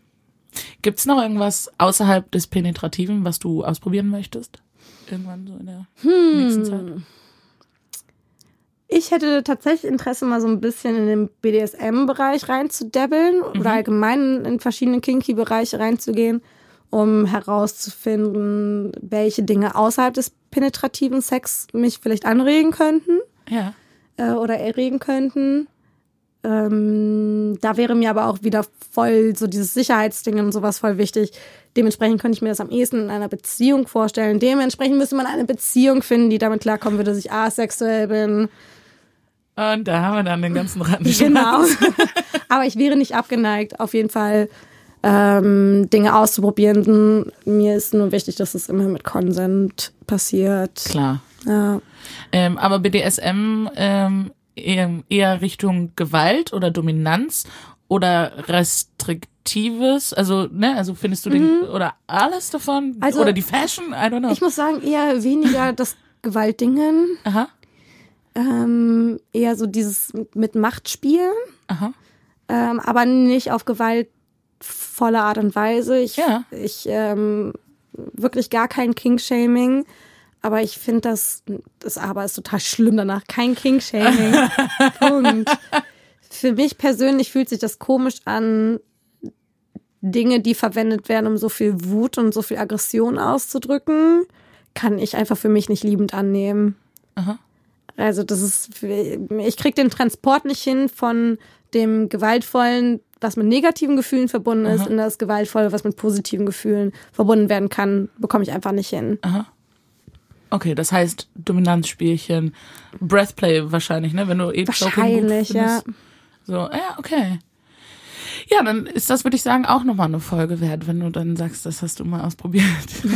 Gibt's noch irgendwas außerhalb des Penetrativen, was du ausprobieren möchtest? Irgendwann so in der nächsten Zeit? Ich hätte tatsächlich Interesse, mal so ein bisschen in den BDSM-Bereich reinzudabbeln oder allgemein in verschiedene Kinky-Bereiche reinzugehen, um herauszufinden, welche Dinge außerhalb des penetrativen Sex mich vielleicht anregen könnten Ja. äh, oder erregen könnten. Ähm, da wäre mir aber auch wieder voll so dieses Sicherheitsding und sowas voll wichtig. Dementsprechend könnte ich mir das am ehesten in einer Beziehung vorstellen. Dementsprechend müsste man eine Beziehung finden, die damit klarkommen würde, dass ich asexuell bin. Und da haben wir dann den ganzen Rand. Genau. aber ich wäre nicht abgeneigt, auf jeden Fall ähm, Dinge auszuprobieren. Mir ist nur wichtig, dass es immer mit Konsent passiert. Klar. Ja. Ähm, aber BDSM ähm, eher, Richtung Gewalt oder Dominanz oder restriktives, also ne, also findest du den oder alles davon Also, oder die Fashion, I don't know. Ich muss sagen, eher weniger das Gewaltdingen. aha, ähm, eher so dieses mit Macht spielen, aha. ähm, aber nicht auf gewaltvolle Art und Weise. Ich, Ja. ich ähm, wirklich gar kein King-Shaming, aber ich finde das, das aber ist total schlimm danach. Kein King-Shaming. Punkt. Für mich persönlich fühlt sich das komisch an, Dinge, die verwendet werden, um so viel Wut und so viel Aggression auszudrücken, kann ich einfach für mich nicht liebend annehmen. Aha. Also das ist, ich krieg den Transport nicht hin von dem gewaltvollen, was mit negativen Gefühlen verbunden ist, in das gewaltvolle, was mit positiven Gefühlen verbunden werden kann, bekomme ich einfach nicht hin. Okay, das heißt Dominanzspielchen, Breathplay wahrscheinlich, ne? Wenn du eh Wahrscheinlich, ja. So, ja, okay. Ja, dann ist das, würde ich sagen, auch nochmal eine Folge wert, wenn du dann sagst, das hast du mal ausprobiert.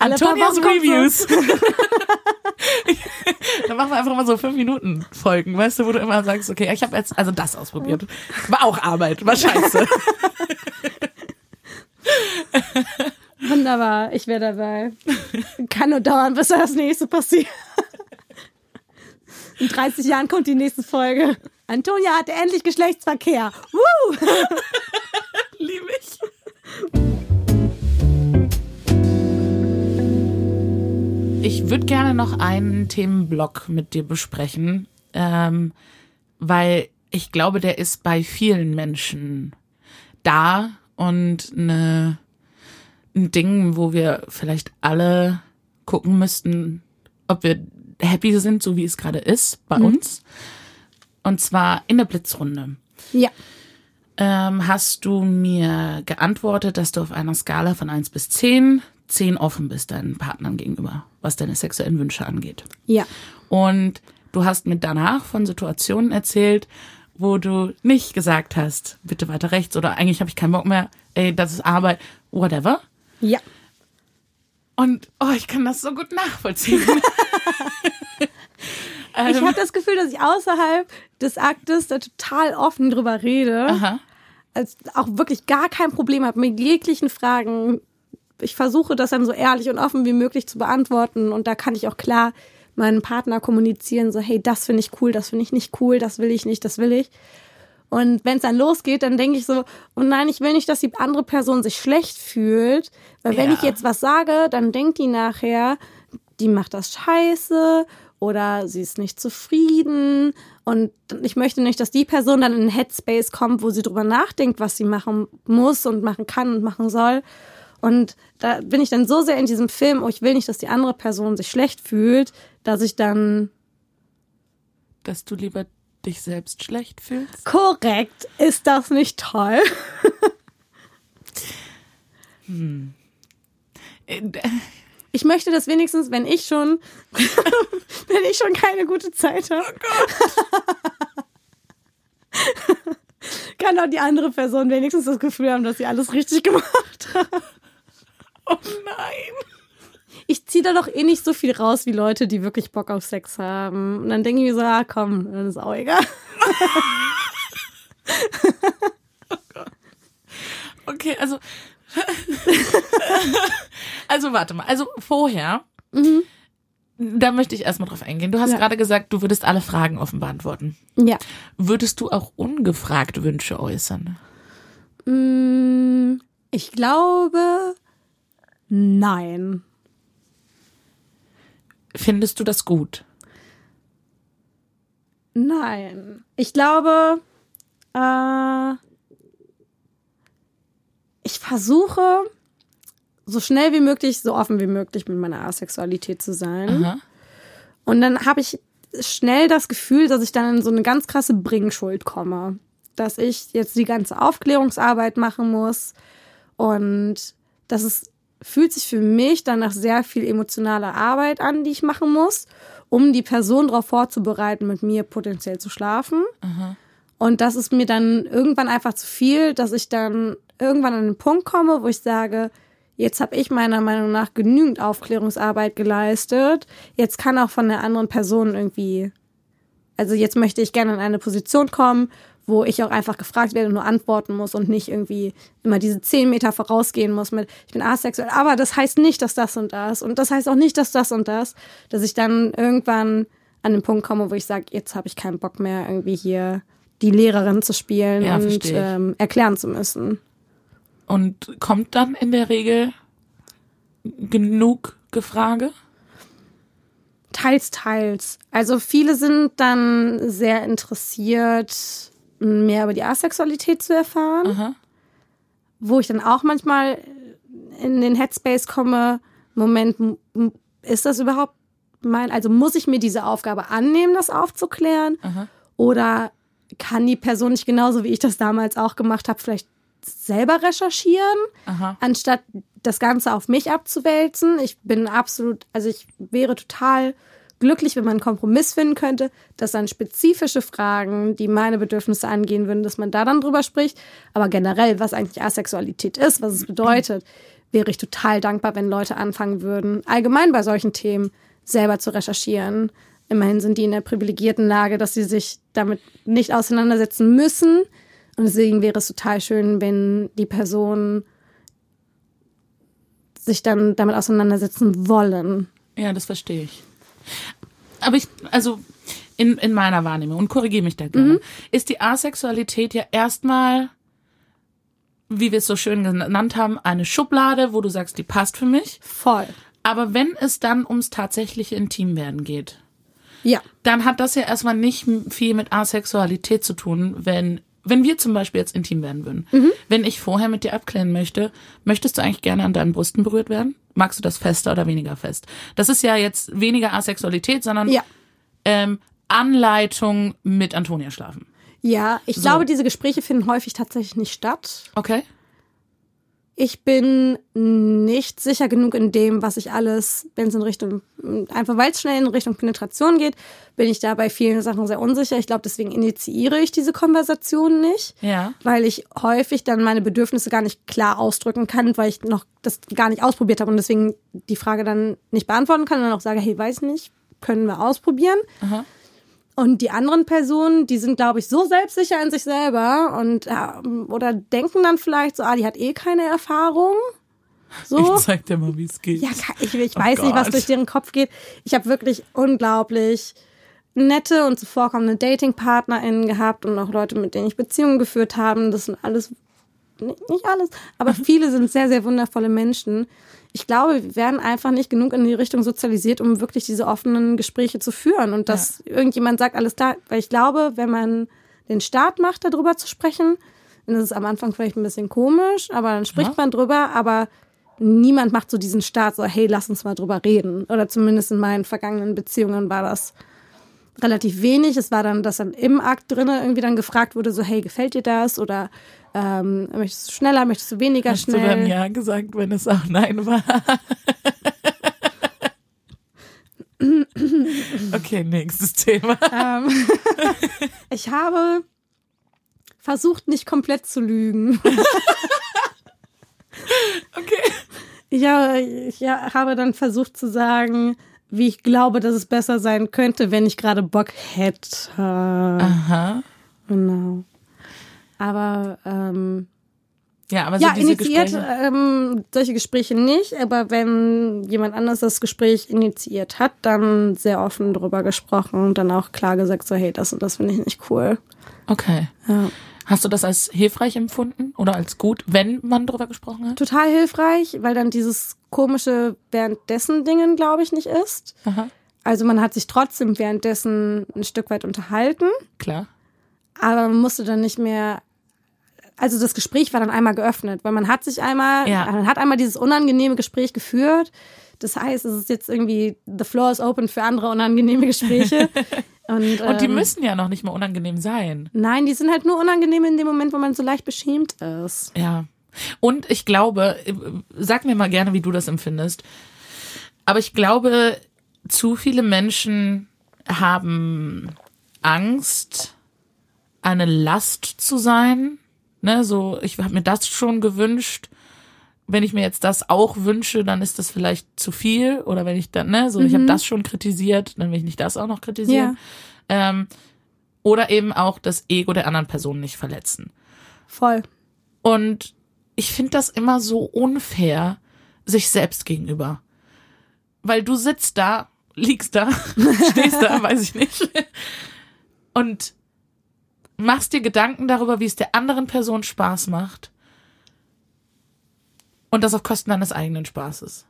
Antonias Reviews. dann machen wir einfach mal so fünf Minuten Folgen, weißt du, wo du immer sagst, okay, ich habe jetzt also das ausprobiert. War auch Arbeit, war scheiße. Wunderbar, ich wäre dabei. Kann nur dauern, bis das nächste passiert. In 30 Jahren kommt die nächste Folge. Antonia hatte endlich Geschlechtsverkehr. Woo! Liebe ich. Ich würde gerne noch einen Themenblock mit dir besprechen, ähm, weil ich glaube, der ist bei vielen Menschen da und eine, ein Ding, wo wir vielleicht alle gucken müssten, ob wir happy sind, so wie es gerade ist bei uns. Und zwar in der Blitzrunde Ja. ähm, hast du mir geantwortet, dass du auf einer Skala von 1 bis 10, 10 offen bist deinen Partnern gegenüber, was deine sexuellen Wünsche angeht. Ja. Und du hast mir danach von Situationen erzählt, wo du nicht gesagt hast, bitte weiter rechts oder eigentlich habe ich keinen Bock mehr, ey, das ist Arbeit, whatever. Ja. Und oh, ich kann das so gut nachvollziehen. Ich habe das Gefühl, dass ich außerhalb des Aktes da total offen drüber rede. Aha. Also auch wirklich gar kein Problem habe mit jeglichen Fragen. Ich versuche das dann so ehrlich und offen wie möglich zu beantworten. Und da kann ich auch klar meinen Partner kommunizieren, so, hey, das finde ich cool, das finde ich nicht cool, das will ich nicht, das will ich. Und wenn es dann losgeht, dann denke ich so, oh nein, ich will nicht, dass die andere Person sich schlecht fühlt. Weil wenn Ja. ich jetzt was sage, dann denkt die nachher, die macht das scheiße oder sie ist nicht zufrieden. Und ich möchte nicht, dass die Person dann in einen Headspace kommt, wo sie drüber nachdenkt, was sie machen muss und machen kann und machen soll. Und da bin ich dann so sehr in diesem Film, oh, ich will nicht, dass die andere Person sich schlecht fühlt, dass ich dann Dass du lieber dich selbst schlecht fühlst. korrekt, ist das nicht toll? Äh, Ich möchte das wenigstens, wenn ich schon, wenn ich schon keine gute Zeit habe. Kann doch die andere Person wenigstens das Gefühl haben, dass sie alles richtig gemacht hat. Oh nein. Ich ziehe da doch eh nicht so viel raus wie Leute, die wirklich Bock auf Sex haben. Und dann denke ich mir so, ah komm, dann ist auch egal. Okay, also. also warte mal. Also vorher. Da möchte ich erstmal drauf eingehen. Du hast Ja. gerade gesagt, du würdest alle Fragen offen beantworten. Ja. Würdest du auch ungefragt Wünsche äußern? Mm, Ich glaube, nein. Findest du das gut? Nein. Ich glaube, äh, ich versuche, so schnell wie möglich, so offen wie möglich mit meiner Asexualität zu sein. Aha. Und dann habe ich schnell das Gefühl, dass ich dann in so eine ganz krasse Bringschuld komme. Dass ich jetzt die ganze Aufklärungsarbeit machen muss. Und das ist, fühlt sich für mich dann nach sehr viel emotionaler Arbeit an, die ich machen muss, um die Person darauf vorzubereiten, mit mir potenziell zu schlafen. Und das ist mir dann irgendwann einfach zu viel, dass ich dann irgendwann an den Punkt komme, wo ich sage, jetzt habe ich meiner Meinung nach genügend Aufklärungsarbeit geleistet. Jetzt kann auch von der anderen Person irgendwie, also jetzt möchte ich gerne in eine Position kommen, wo ich auch einfach gefragt werde und nur antworten muss und nicht irgendwie immer diese zehn Meter vorausgehen muss mit, ich bin asexuell, aber das heißt nicht, dass das und das und das heißt auch nicht, dass das und das, dass ich dann irgendwann an den Punkt komme, wo ich sage, jetzt habe ich keinen Bock mehr, irgendwie hier die Lehrerin zu spielen Ja, und ähm, erklären zu müssen. Und kommt dann in der Regel genug Gefrage? Teils, teils. Also viele sind dann sehr interessiert, mehr über die Asexualität zu erfahren, Aha. wo ich dann auch manchmal in den Headspace komme, Moment, ist das überhaupt mein, also muss ich mir diese Aufgabe annehmen, das aufzuklären? Aha. Oder kann die Person nicht genauso, wie ich das damals auch gemacht habe, vielleicht selber recherchieren? Aha. anstatt das Ganze auf mich abzuwälzen. Ich bin absolut, also ich wäre total glücklich, wenn man einen Kompromiss finden könnte, dass dann spezifische Fragen, die meine Bedürfnisse angehen würden, dass man da dann drüber spricht. Aber generell, was eigentlich Asexualität ist, was es bedeutet, wäre ich total dankbar, wenn Leute anfangen würden, allgemein bei solchen Themen selber zu recherchieren. Immerhin sind die in der privilegierten Lage, dass sie sich damit nicht auseinandersetzen müssen. Und deswegen wäre es total schön, wenn die Personen sich dann damit auseinandersetzen wollen. Ja, das verstehe ich. Aber ich, also in, in meiner Wahrnehmung, und korrigiere mich da gerne, ist die Asexualität ja erstmal, wie wir es so schön genannt haben, eine Schublade, wo du sagst, die passt für mich. Voll. Aber wenn es dann ums tatsächliche Intimwerden geht, Ja. dann hat das ja erstmal nicht viel mit Asexualität zu tun, wenn wenn wir zum Beispiel jetzt intim werden würden. Wenn ich vorher mit dir abklären möchte, möchtest du eigentlich gerne an deinen Brüsten berührt werden? Magst du das fester oder weniger fest? Das ist ja jetzt weniger Asexualität, sondern Ja. ähm, Anleitung mit Antonia schlafen. Ja, ich glaube, diese Gespräche finden häufig tatsächlich nicht statt. Okay? Ich bin nicht sicher genug in dem, was ich alles, wenn es in Richtung, einfach weil es schnell in Richtung Penetration geht, bin ich da bei vielen Sachen sehr unsicher. Ich glaube, deswegen initiiere ich diese Konversation nicht. Ja. weil ich häufig dann meine Bedürfnisse gar nicht klar ausdrücken kann, weil ich noch das gar nicht ausprobiert habe und deswegen die Frage dann nicht beantworten kann und dann auch sage, hey, weiß nicht, können wir ausprobieren. Aha. Und die anderen Personen, die sind, glaube ich, so selbstsicher in sich selber und ja, oder denken dann vielleicht so, ah, die hat eh keine Erfahrung. So. Ich zeig dir mal, wie es geht. Ja, ich, ich Oh weiß nicht, was durch deren Kopf geht. Ich habe wirklich unglaublich nette und zuvorkommende Datingpartnerinnen gehabt und auch Leute, mit denen ich Beziehungen geführt habe. Das sind alles, nicht alles, aber viele sind sehr, sehr wundervolle Menschen. Ich glaube, wir werden einfach nicht genug in die Richtung sozialisiert, um wirklich diese offenen Gespräche zu führen und dass irgendjemand sagt, alles da, weil ich glaube, wenn man den Start macht, darüber zu sprechen, dann ist es am Anfang vielleicht ein bisschen komisch, aber dann spricht Ja. man drüber, aber niemand macht so diesen Start, so, hey, lass uns mal drüber reden. Oder zumindest in meinen vergangenen Beziehungen war das relativ wenig. Es war dann, dass dann im Akt drinne irgendwie dann gefragt wurde, so, hey, gefällt dir das? Oder ähm, möchtest du schneller, möchtest du weniger Hast du dann schnell? ja gesagt, wenn es auch Nein war? okay, nächstes Thema. Ähm, ich habe versucht, nicht komplett zu lügen. Okay. Habe, ich habe dann versucht zu sagen, wie ich glaube, dass es besser sein könnte, wenn ich gerade Bock hätte. Aha. Genau. Aber ähm, Ja, aber so ja, diese initiiert Gespräche. ähm, solche Gespräche nicht, aber wenn jemand anders das Gespräch initiiert hat, dann sehr offen drüber gesprochen und dann auch klar gesagt, so hey, das und das finde ich nicht cool. Okay. Ja. Hast du das als hilfreich empfunden oder als gut, wenn man drüber gesprochen hat? Total hilfreich, weil dann dieses komische währenddessen Dingen, glaube ich, nicht ist. Aha. Also man hat sich trotzdem währenddessen ein Stück weit unterhalten, Klar. aber man musste dann nicht mehr. Also das Gespräch war dann einmal geöffnet, weil man hat sich einmal, Ja. man hat einmal dieses unangenehme Gespräch geführt. Das heißt, es ist jetzt irgendwie the floor is open für andere unangenehme Gespräche. Und, Und die ähm, müssen ja noch nicht mal unangenehm sein. Nein, die sind halt nur unangenehm in dem Moment, wo man so leicht beschämt ist. Ja. Und ich glaube, äh, sag mir mal gerne, wie du das empfindest. Aber ich glaube, zu viele Menschen haben Angst, eine Last zu sein. Ne, so, ich habe mir das schon gewünscht. Wenn ich mir jetzt das auch wünsche, dann ist das vielleicht zu viel. Oder wenn ich dann, ne, so, ich habe das schon kritisiert, dann will ich nicht das auch noch kritisieren. Ähm, oder eben auch das Ego der anderen Person nicht verletzen. Voll. Und ich finde das immer so unfair sich selbst gegenüber. Weil du sitzt da, liegst da, stehst da, weiß ich nicht. Und machst dir Gedanken darüber, wie es der anderen Person Spaß macht. Und das auf Kosten deines eigenen Spaßes.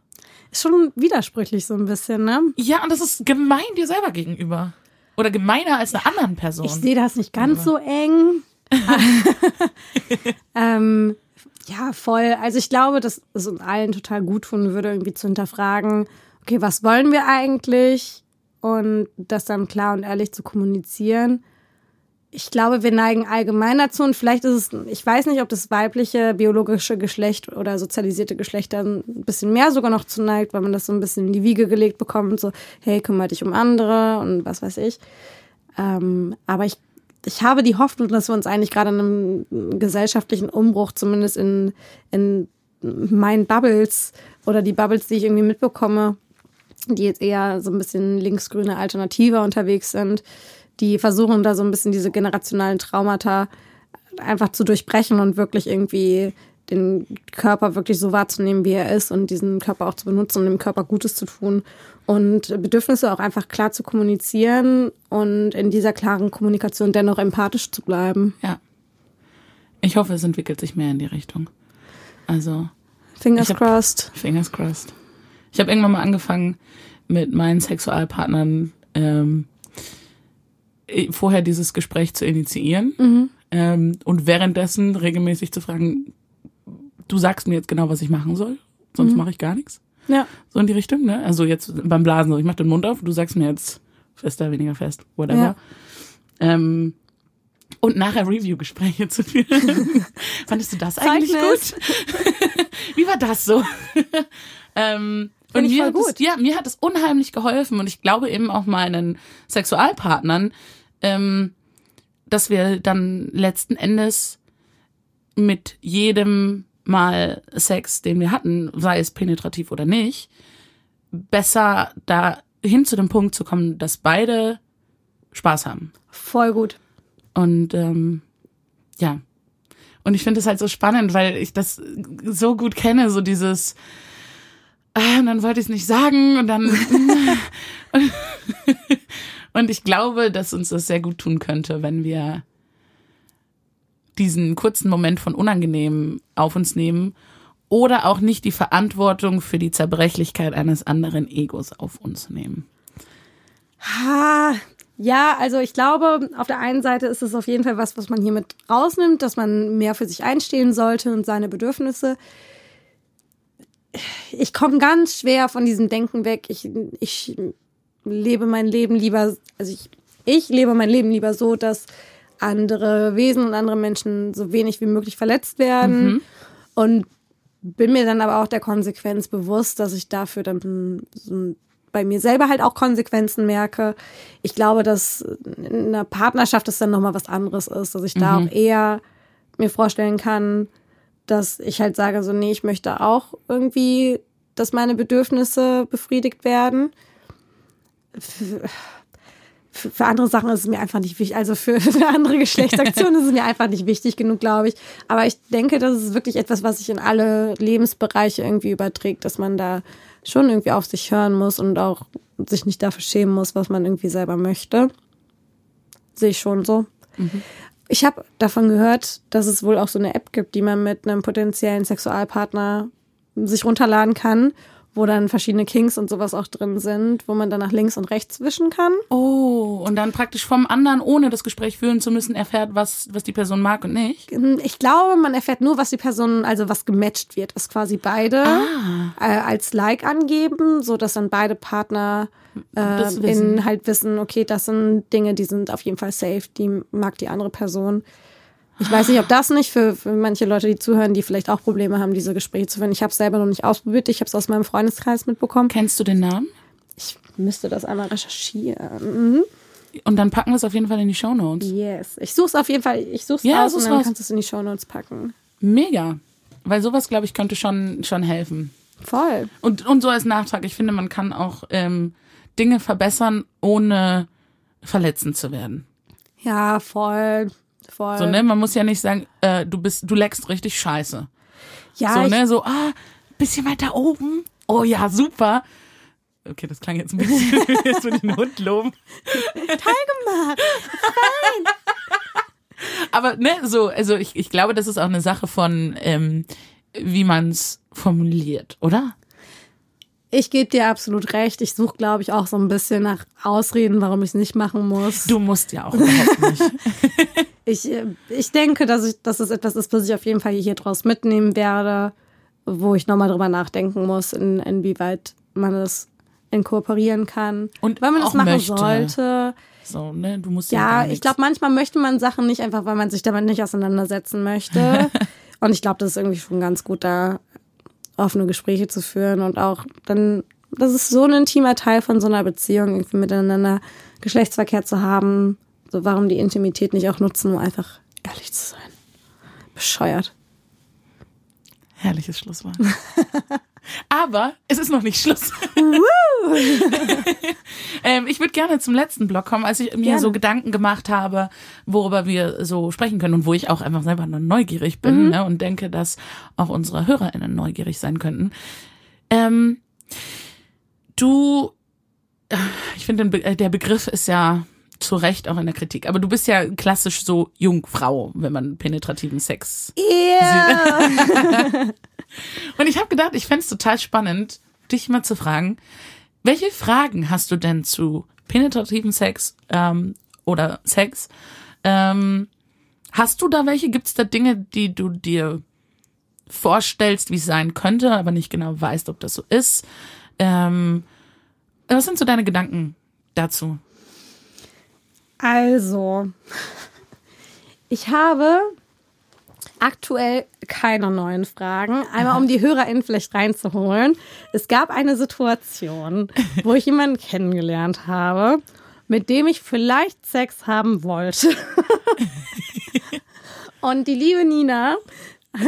Ist schon widersprüchlich so ein bisschen, ne? Ja, und das ist gemein dir selber gegenüber. Oder gemeiner als einer anderen Person. Ich sehe das nicht ganz so eng. ähm, ja, voll. Also ich glaube, dass es uns allen total gut tun würde, irgendwie zu hinterfragen, okay, was wollen wir eigentlich? Und das dann klar und ehrlich zu kommunizieren. Ich glaube, wir neigen allgemein dazu und vielleicht ist es, ich weiß nicht, ob das weibliche biologische Geschlecht oder sozialisierte Geschlechter ein bisschen mehr sogar noch zu neigt, weil man das so ein bisschen in die Wiege gelegt bekommt, so, hey, kümmere dich um andere und was weiß ich. Ähm, aber ich, ich habe die Hoffnung, dass wir uns eigentlich gerade in einem gesellschaftlichen Umbruch, zumindest in, in meinen Bubbles oder die Bubbles, die ich irgendwie mitbekomme, die jetzt eher so ein bisschen linksgrüne Alternative unterwegs sind, die versuchen da so ein bisschen diese generationalen Traumata einfach zu durchbrechen und wirklich irgendwie den Körper wirklich so wahrzunehmen, wie er ist und diesen Körper auch zu benutzen, um dem Körper Gutes zu tun und Bedürfnisse auch einfach klar zu kommunizieren und in dieser klaren Kommunikation dennoch empathisch zu bleiben. ja. Ich hoffe, es entwickelt sich mehr in die Richtung. Also, Fingers hab- crossed. Fingers crossed. Ich habe irgendwann mal angefangen, mit meinen Sexualpartnern ähm, vorher dieses Gespräch zu initiieren ähm, und währenddessen regelmäßig zu fragen, du sagst mir jetzt genau, was ich machen soll, sonst mache ich gar nichts. Ja. So in die Richtung, ne? Also jetzt beim Blasen, so ich mache den Mund auf, du sagst mir jetzt fester, weniger fest, whatever. Ja. Ähm, und nachher Review-Gespräche zu führen. Fandest du das eigentlich Zeugnis. gut? Wie war das so? ähm, und Find ich mir hat es, gut. ja, mir hat es unheimlich geholfen und ich glaube eben auch meinen Sexualpartnern, ähm, dass wir dann letzten Endes mit jedem Mal Sex, den wir hatten, sei es penetrativ oder nicht, besser da hin zu dem Punkt zu kommen, dass beide Spaß haben. Voll gut. Und ähm, ja. Und ich finde es halt so spannend, weil ich das so gut kenne, so dieses, ah, und dann wollte ich es nicht sagen und dann. und ich glaube, dass uns das sehr gut tun könnte, wenn wir diesen kurzen Moment von unangenehm auf uns nehmen oder auch nicht die Verantwortung für die Zerbrechlichkeit eines anderen Egos auf uns nehmen. Ha, ja, also ich glaube, auf der einen Seite ist es auf jeden Fall was, was man hier mit rausnimmt, dass man mehr für sich einstehen sollte und seine Bedürfnisse. Ich komme ganz schwer von diesem Denken weg. Ich, ich lebe mein Leben lieber, also ich, ich lebe mein Leben lieber so, dass andere Wesen und andere Menschen so wenig wie möglich verletzt werden. Und bin mir dann aber auch der Konsequenz bewusst, dass ich dafür dann bei mir selber halt auch Konsequenzen merke. Ich glaube, dass in einer Partnerschaft das dann nochmal was anderes ist, dass ich da auch eher mir vorstellen kann, dass ich halt sage, so, nee, ich möchte auch irgendwie, dass meine Bedürfnisse befriedigt werden. Für, für andere Sachen ist es mir einfach nicht wichtig. Also für, für andere Geschlechtsaktionen ist es mir einfach nicht wichtig genug, glaube ich. Aber ich denke, das ist wirklich etwas, was sich in alle Lebensbereiche irgendwie überträgt, dass man da schon irgendwie auf sich hören muss und auch sich nicht dafür schämen muss, was man irgendwie selber möchte. Sehe ich schon so. Mhm. Ich habe davon gehört, dass es wohl auch so eine App gibt, die man mit einem potenziellen Sexualpartner sich runterladen kann wo dann verschiedene Kings und sowas auch drin sind, wo man dann nach links und rechts wischen kann. Oh, und dann praktisch vom anderen, ohne das Gespräch führen zu müssen, erfährt, was, was die Person mag und nicht? Ich glaube, man erfährt nur, was die Person, also was gematcht wird, was quasi beide ah. äh, als Like angeben, so dass dann beide Partner äh, in halt wissen, okay, das sind Dinge, die sind auf jeden Fall safe, die mag die andere Person. Ich weiß nicht, ob das nicht für, für manche Leute, die zuhören, die vielleicht auch Probleme haben, diese Gespräche zu führen. Ich habe es selber noch nicht ausprobiert. Ich habe es aus meinem Freundeskreis mitbekommen. Kennst du den Namen? Ich müsste das einmal recherchieren. Mhm. Und dann packen wir es auf jeden Fall in die Show Notes. Yes. Ich suche es auf jeden Fall. Ich suche es ja, raus und dann raus. kannst du es in die Show Notes packen. Mega. Weil sowas, glaube ich, könnte schon, schon helfen. Voll. Und, und so als Nachtrag, ich finde, man kann auch ähm, Dinge verbessern, ohne verletzend zu werden. Ja, voll. Voll. So, ne? Man muss ja nicht sagen, äh, du bist, du leckst richtig scheiße. Ja. So, ne? So, ah, bisschen weiter oben. Oh ja, super. Okay, das klang jetzt ein bisschen, jetzt ich den Hund loben. Teil Nein. Aber ne, so, also ich, ich glaube, das ist auch eine Sache von, ähm, wie man es formuliert, oder? Ich gebe dir absolut recht. Ich suche, glaube ich, auch so ein bisschen nach Ausreden, warum ich es nicht machen muss. Du musst ja auch überhaupt nicht. ich, äh, ich denke, dass, ich, dass es etwas ist, was ich auf jeden Fall hier draus mitnehmen werde, wo ich nochmal drüber nachdenken muss, in, inwieweit man es inkorporieren kann. Und weil man es machen möchte. sollte. So, ne, du musst ja. Ja, ich glaube, manchmal möchte man Sachen nicht einfach, weil man sich damit nicht auseinandersetzen möchte. Und ich glaube, das ist irgendwie schon ganz gut, da offene Gespräche zu führen und auch dann, das ist so ein intimer Teil von so einer Beziehung, irgendwie miteinander Geschlechtsverkehr zu haben. So, warum die Intimität nicht auch nutzen, um einfach ehrlich zu sein? Bescheuert. Herrliches Schlusswort. Aber es ist noch nicht Schluss. ähm, ich würde gerne zum letzten Block kommen, als ich mir gerne. so Gedanken gemacht habe, worüber wir so sprechen können und wo ich auch einfach selber neugierig bin mhm. ne, und denke, dass auch unsere HörerInnen neugierig sein könnten. Ähm, du, ich finde, äh, der Begriff ist ja zu Recht auch in der Kritik. Aber du bist ja klassisch so Jungfrau, wenn man penetrativen Sex yeah. sieht. Und ich habe gedacht, ich fände es total spannend, dich mal zu fragen, welche Fragen hast du denn zu penetrativen Sex ähm, oder Sex? Ähm, hast du da welche? Gibt es da Dinge, die du dir vorstellst, wie es sein könnte, aber nicht genau weißt, ob das so ist? Ähm, was sind so deine Gedanken dazu? Also, ich habe aktuell keine neuen Fragen. Einmal, um die HörerInnen vielleicht reinzuholen. Es gab eine Situation, wo ich jemanden kennengelernt habe, mit dem ich vielleicht Sex haben wollte. Und die liebe Nina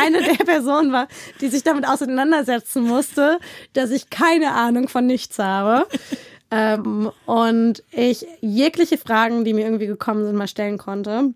eine der Personen war, die sich damit auseinandersetzen musste, dass ich keine Ahnung von nichts habe. Ähm, und ich jegliche Fragen, die mir irgendwie gekommen sind, mal stellen konnte.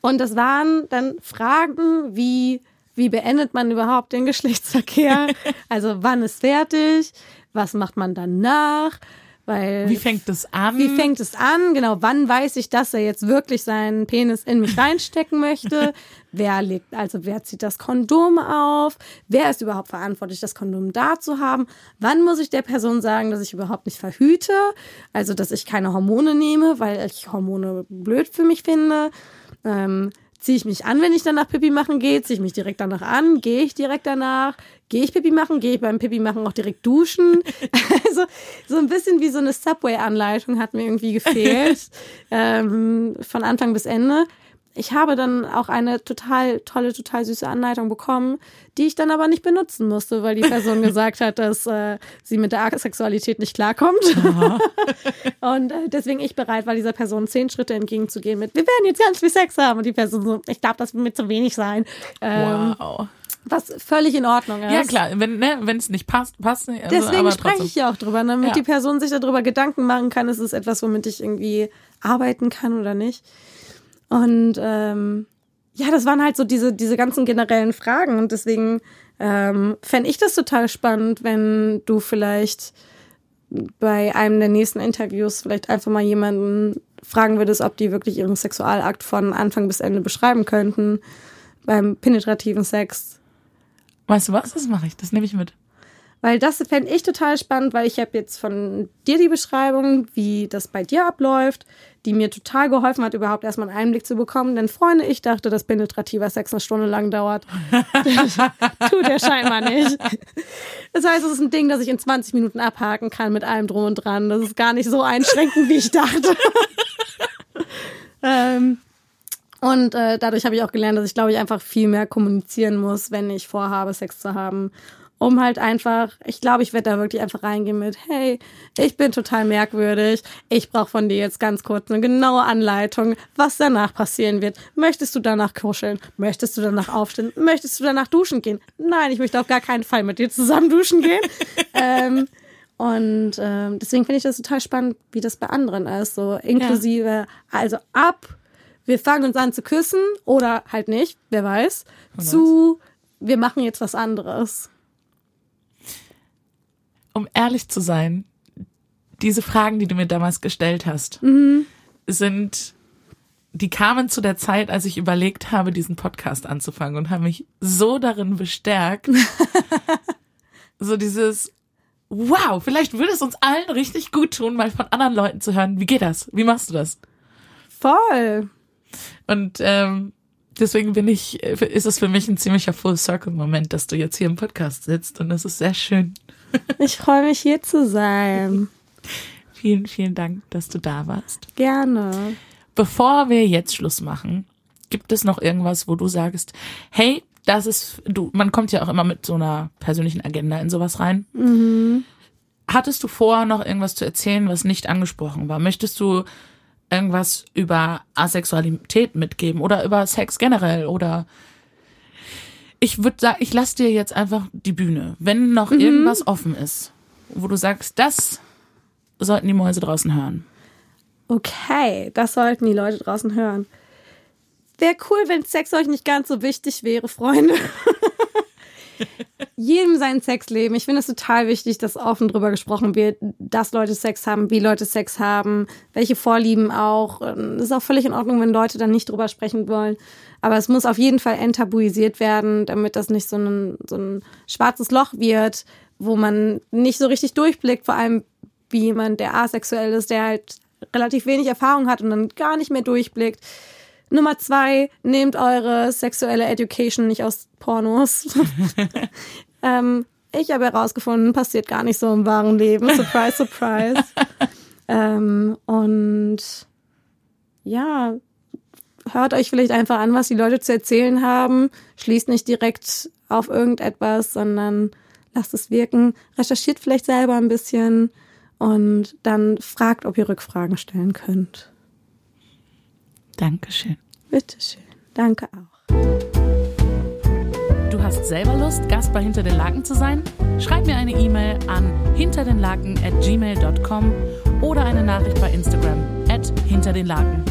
Und das waren dann Fragen wie, wie beendet man überhaupt den Geschlechtsverkehr? Also wann ist fertig? Was macht man danach? Weil, wie fängt es an? Wie fängt es an? Genau, wann weiß ich, dass er jetzt wirklich seinen Penis in mich reinstecken möchte? wer legt, also wer zieht das Kondom auf? Wer ist überhaupt verantwortlich, das Kondom da zu haben? Wann muss ich der Person sagen, dass ich überhaupt nicht verhüte? Also, dass ich keine Hormone nehme, weil ich Hormone blöd für mich finde? Ähm, ziehe ich mich an, wenn ich danach Pipi machen gehe? Ziehe ich mich direkt danach an? Gehe ich direkt danach? Gehe ich Pipi machen? Gehe ich beim Pipi machen auch direkt duschen? also so ein bisschen wie so eine Subway-Anleitung hat mir irgendwie gefehlt. ähm, von Anfang bis Ende ich habe dann auch eine total tolle, total süße Anleitung bekommen, die ich dann aber nicht benutzen musste, weil die Person gesagt hat, dass äh, sie mit der Sexualität nicht klarkommt. und äh, deswegen ich bereit war, dieser Person zehn Schritte entgegenzugehen mit, wir werden jetzt ganz viel Sex haben. Und die Person so, ich glaube, das wird mir zu wenig sein. Ähm, wow. Was völlig in Ordnung ist. Ja, klar, wenn ne, wenn es nicht passt, passt nicht. Also, Deswegen spreche ich ja auch drüber, damit Ja. die Person sich darüber Gedanken machen kann, ist es etwas, womit ich irgendwie arbeiten kann oder nicht. Und ähm, ja, das waren halt so diese, diese ganzen generellen Fragen und deswegen ähm, fände ich das total spannend, wenn du vielleicht bei einem der nächsten Interviews vielleicht einfach mal jemanden fragen würdest, ob die wirklich ihren Sexualakt von Anfang bis Ende beschreiben könnten beim penetrativen Sex. Weißt du was? Das mache ich. Das nehme ich mit. Weil das fände ich total spannend, weil ich habe jetzt von dir die Beschreibung, wie das bei dir abläuft, die mir total geholfen hat, überhaupt erstmal einen Einblick zu bekommen. Denn Freunde, ich dachte, dass penetrativer Sex eine Stunde lang dauert. Tut er scheinbar nicht. Das heißt, es ist ein Ding, das ich in 20 Minuten abhaken kann mit allem drum und dran. Das ist gar nicht so einschränkend, wie ich dachte. ähm, und äh, dadurch habe ich auch gelernt, dass ich, glaube ich, einfach viel mehr kommunizieren muss, wenn ich vorhabe, Sex zu haben. Um halt einfach, ich glaube, ich werde da wirklich einfach reingehen mit, hey, ich bin total merkwürdig, ich brauche von dir jetzt ganz kurz eine genaue Anleitung, was danach passieren wird. Möchtest du danach kuscheln? Möchtest du danach aufstehen? Möchtest du danach duschen gehen? Nein, ich möchte auf gar keinen Fall mit dir zusammen duschen gehen. ähm, und ähm, deswegen finde ich das total spannend, wie das bei anderen ist. So inklusive, also ab, wir fangen uns an zu küssen oder halt nicht, wer weiß, zu, wir machen jetzt was anderes. Um ehrlich zu sein, diese Fragen, die du mir damals gestellt hast, sind, die kamen zu der Zeit, als ich überlegt habe, diesen Podcast anzufangen und haben mich so darin bestärkt. so dieses, wow, vielleicht würde es uns allen richtig gut tun, mal von anderen Leuten zu hören, wie geht das? Wie machst du das? Voll. Und ähm, deswegen bin ich, ist es für mich ein ziemlicher Full-Circle-Moment, dass du jetzt hier im Podcast sitzt und das ist sehr schön. Ich freue mich hier zu sein. Vielen, vielen Dank, dass du da warst. Gerne. Bevor wir jetzt Schluss machen, gibt es noch irgendwas, wo du sagst, hey, das ist, du, man kommt ja auch immer mit so einer persönlichen Agenda in sowas rein. Hattest du vor, noch irgendwas zu erzählen, was nicht angesprochen war? Möchtest du irgendwas über Asexualität mitgeben oder über Sex generell oder ich würde sagen, ich lasse dir jetzt einfach die Bühne. Wenn noch irgendwas offen ist, wo du sagst, das sollten die Mäuse draußen hören. Okay, das sollten die Leute draußen hören. Wäre cool, wenn Sex euch nicht ganz so wichtig wäre, Freunde. Jedem sein Sexleben. Ich finde es total wichtig, dass offen drüber gesprochen wird, dass Leute Sex haben, wie Leute Sex haben, welche Vorlieben auch. Es ist auch völlig in Ordnung, wenn Leute dann nicht drüber sprechen wollen. Aber es muss auf jeden Fall enttabuisiert werden, damit das nicht so ein, so ein schwarzes Loch wird, wo man nicht so richtig durchblickt, vor allem wie jemand, der asexuell ist, der halt relativ wenig Erfahrung hat und dann gar nicht mehr durchblickt. Nummer zwei, nehmt eure sexuelle Education nicht aus Pornos. ähm, ich habe herausgefunden, passiert gar nicht so im wahren Leben. Surprise, surprise. ähm, und ja, hört euch vielleicht einfach an, was die Leute zu erzählen haben. Schließt nicht direkt auf irgendetwas, sondern lasst es wirken. Recherchiert vielleicht selber ein bisschen und dann fragt, ob ihr Rückfragen stellen könnt. Dankeschön. Bitteschön. Danke auch. Du hast selber Lust, Gast bei Hinter den Laken zu sein? Schreib mir eine E-Mail an hinterdenlaken at gmail.com oder eine Nachricht bei Instagram at hinter den Laken.